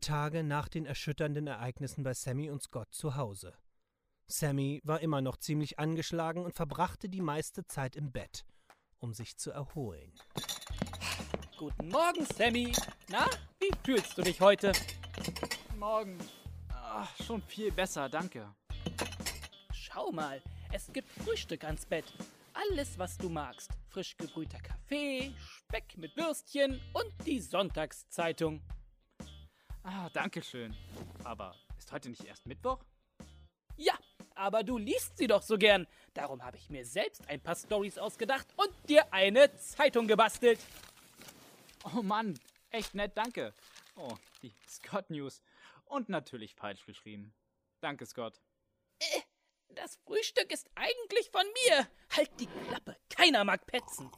Tage nach den erschütternden Ereignissen bei Sammy und Scott zu Hause. Sammy war immer noch ziemlich angeschlagen und verbrachte die meiste Zeit im Bett, um sich zu erholen. Guten Morgen, Sammy. Na, wie fühlst du dich heute? Morgen. Ah, schon viel besser, danke. Schau mal, es gibt Frühstück ans Bett. Alles, was du magst. Frisch gebrühter Kaffee, Speck mit Würstchen und die Sonntagszeitung. Ah, danke schön. Aber ist heute nicht erst Mittwoch? Ja, aber du liest sie doch so gern. Darum habe ich mir selbst ein paar Stories ausgedacht und dir eine Zeitung gebastelt. Oh Mann, echt nett, danke. Oh, die Scott News. Und natürlich falsch geschrieben. Danke, Scott. Äh, das Frühstück ist eigentlich von mir. Halt die Klappe, keiner mag petzen.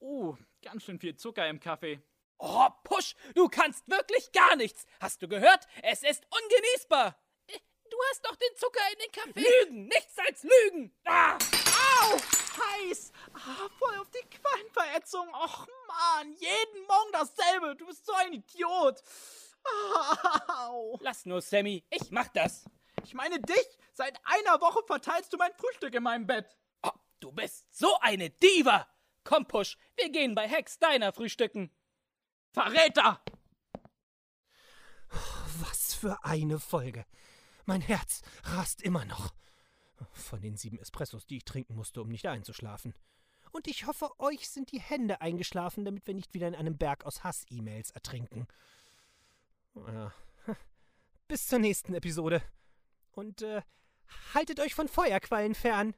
Uh, ganz schön viel Zucker im Kaffee. Oh, Push, du kannst wirklich gar nichts. Hast du gehört? Es ist ungenießbar. Äh, Du hast doch den Zucker in den Kaffee. Lügen, nichts als Lügen. Ah, Au! Heiß! Ah, voll auf die Quallenverätzung. Och Mann, jeden Morgen dasselbe. Du bist so ein Idiot. Au! lass nur, Sammy. Ich mach das. Ich meine dich. Seit einer Woche verteilst du mein Frühstück in meinem Bett. Oh, du bist so eine Diva. Komm, Push, wir gehen bei Hex Deiner frühstücken. Verräter! Was für eine Folge. Mein Herz rast immer noch. Von den sieben Espressos, die ich trinken musste, um nicht einzuschlafen. Und ich hoffe, euch sind die Hände eingeschlafen, damit wir nicht wieder in einem Berg aus Hass-E-Mails ertrinken. Ja. Bis zur nächsten Episode. Und äh, haltet euch von Feuerquallen fern.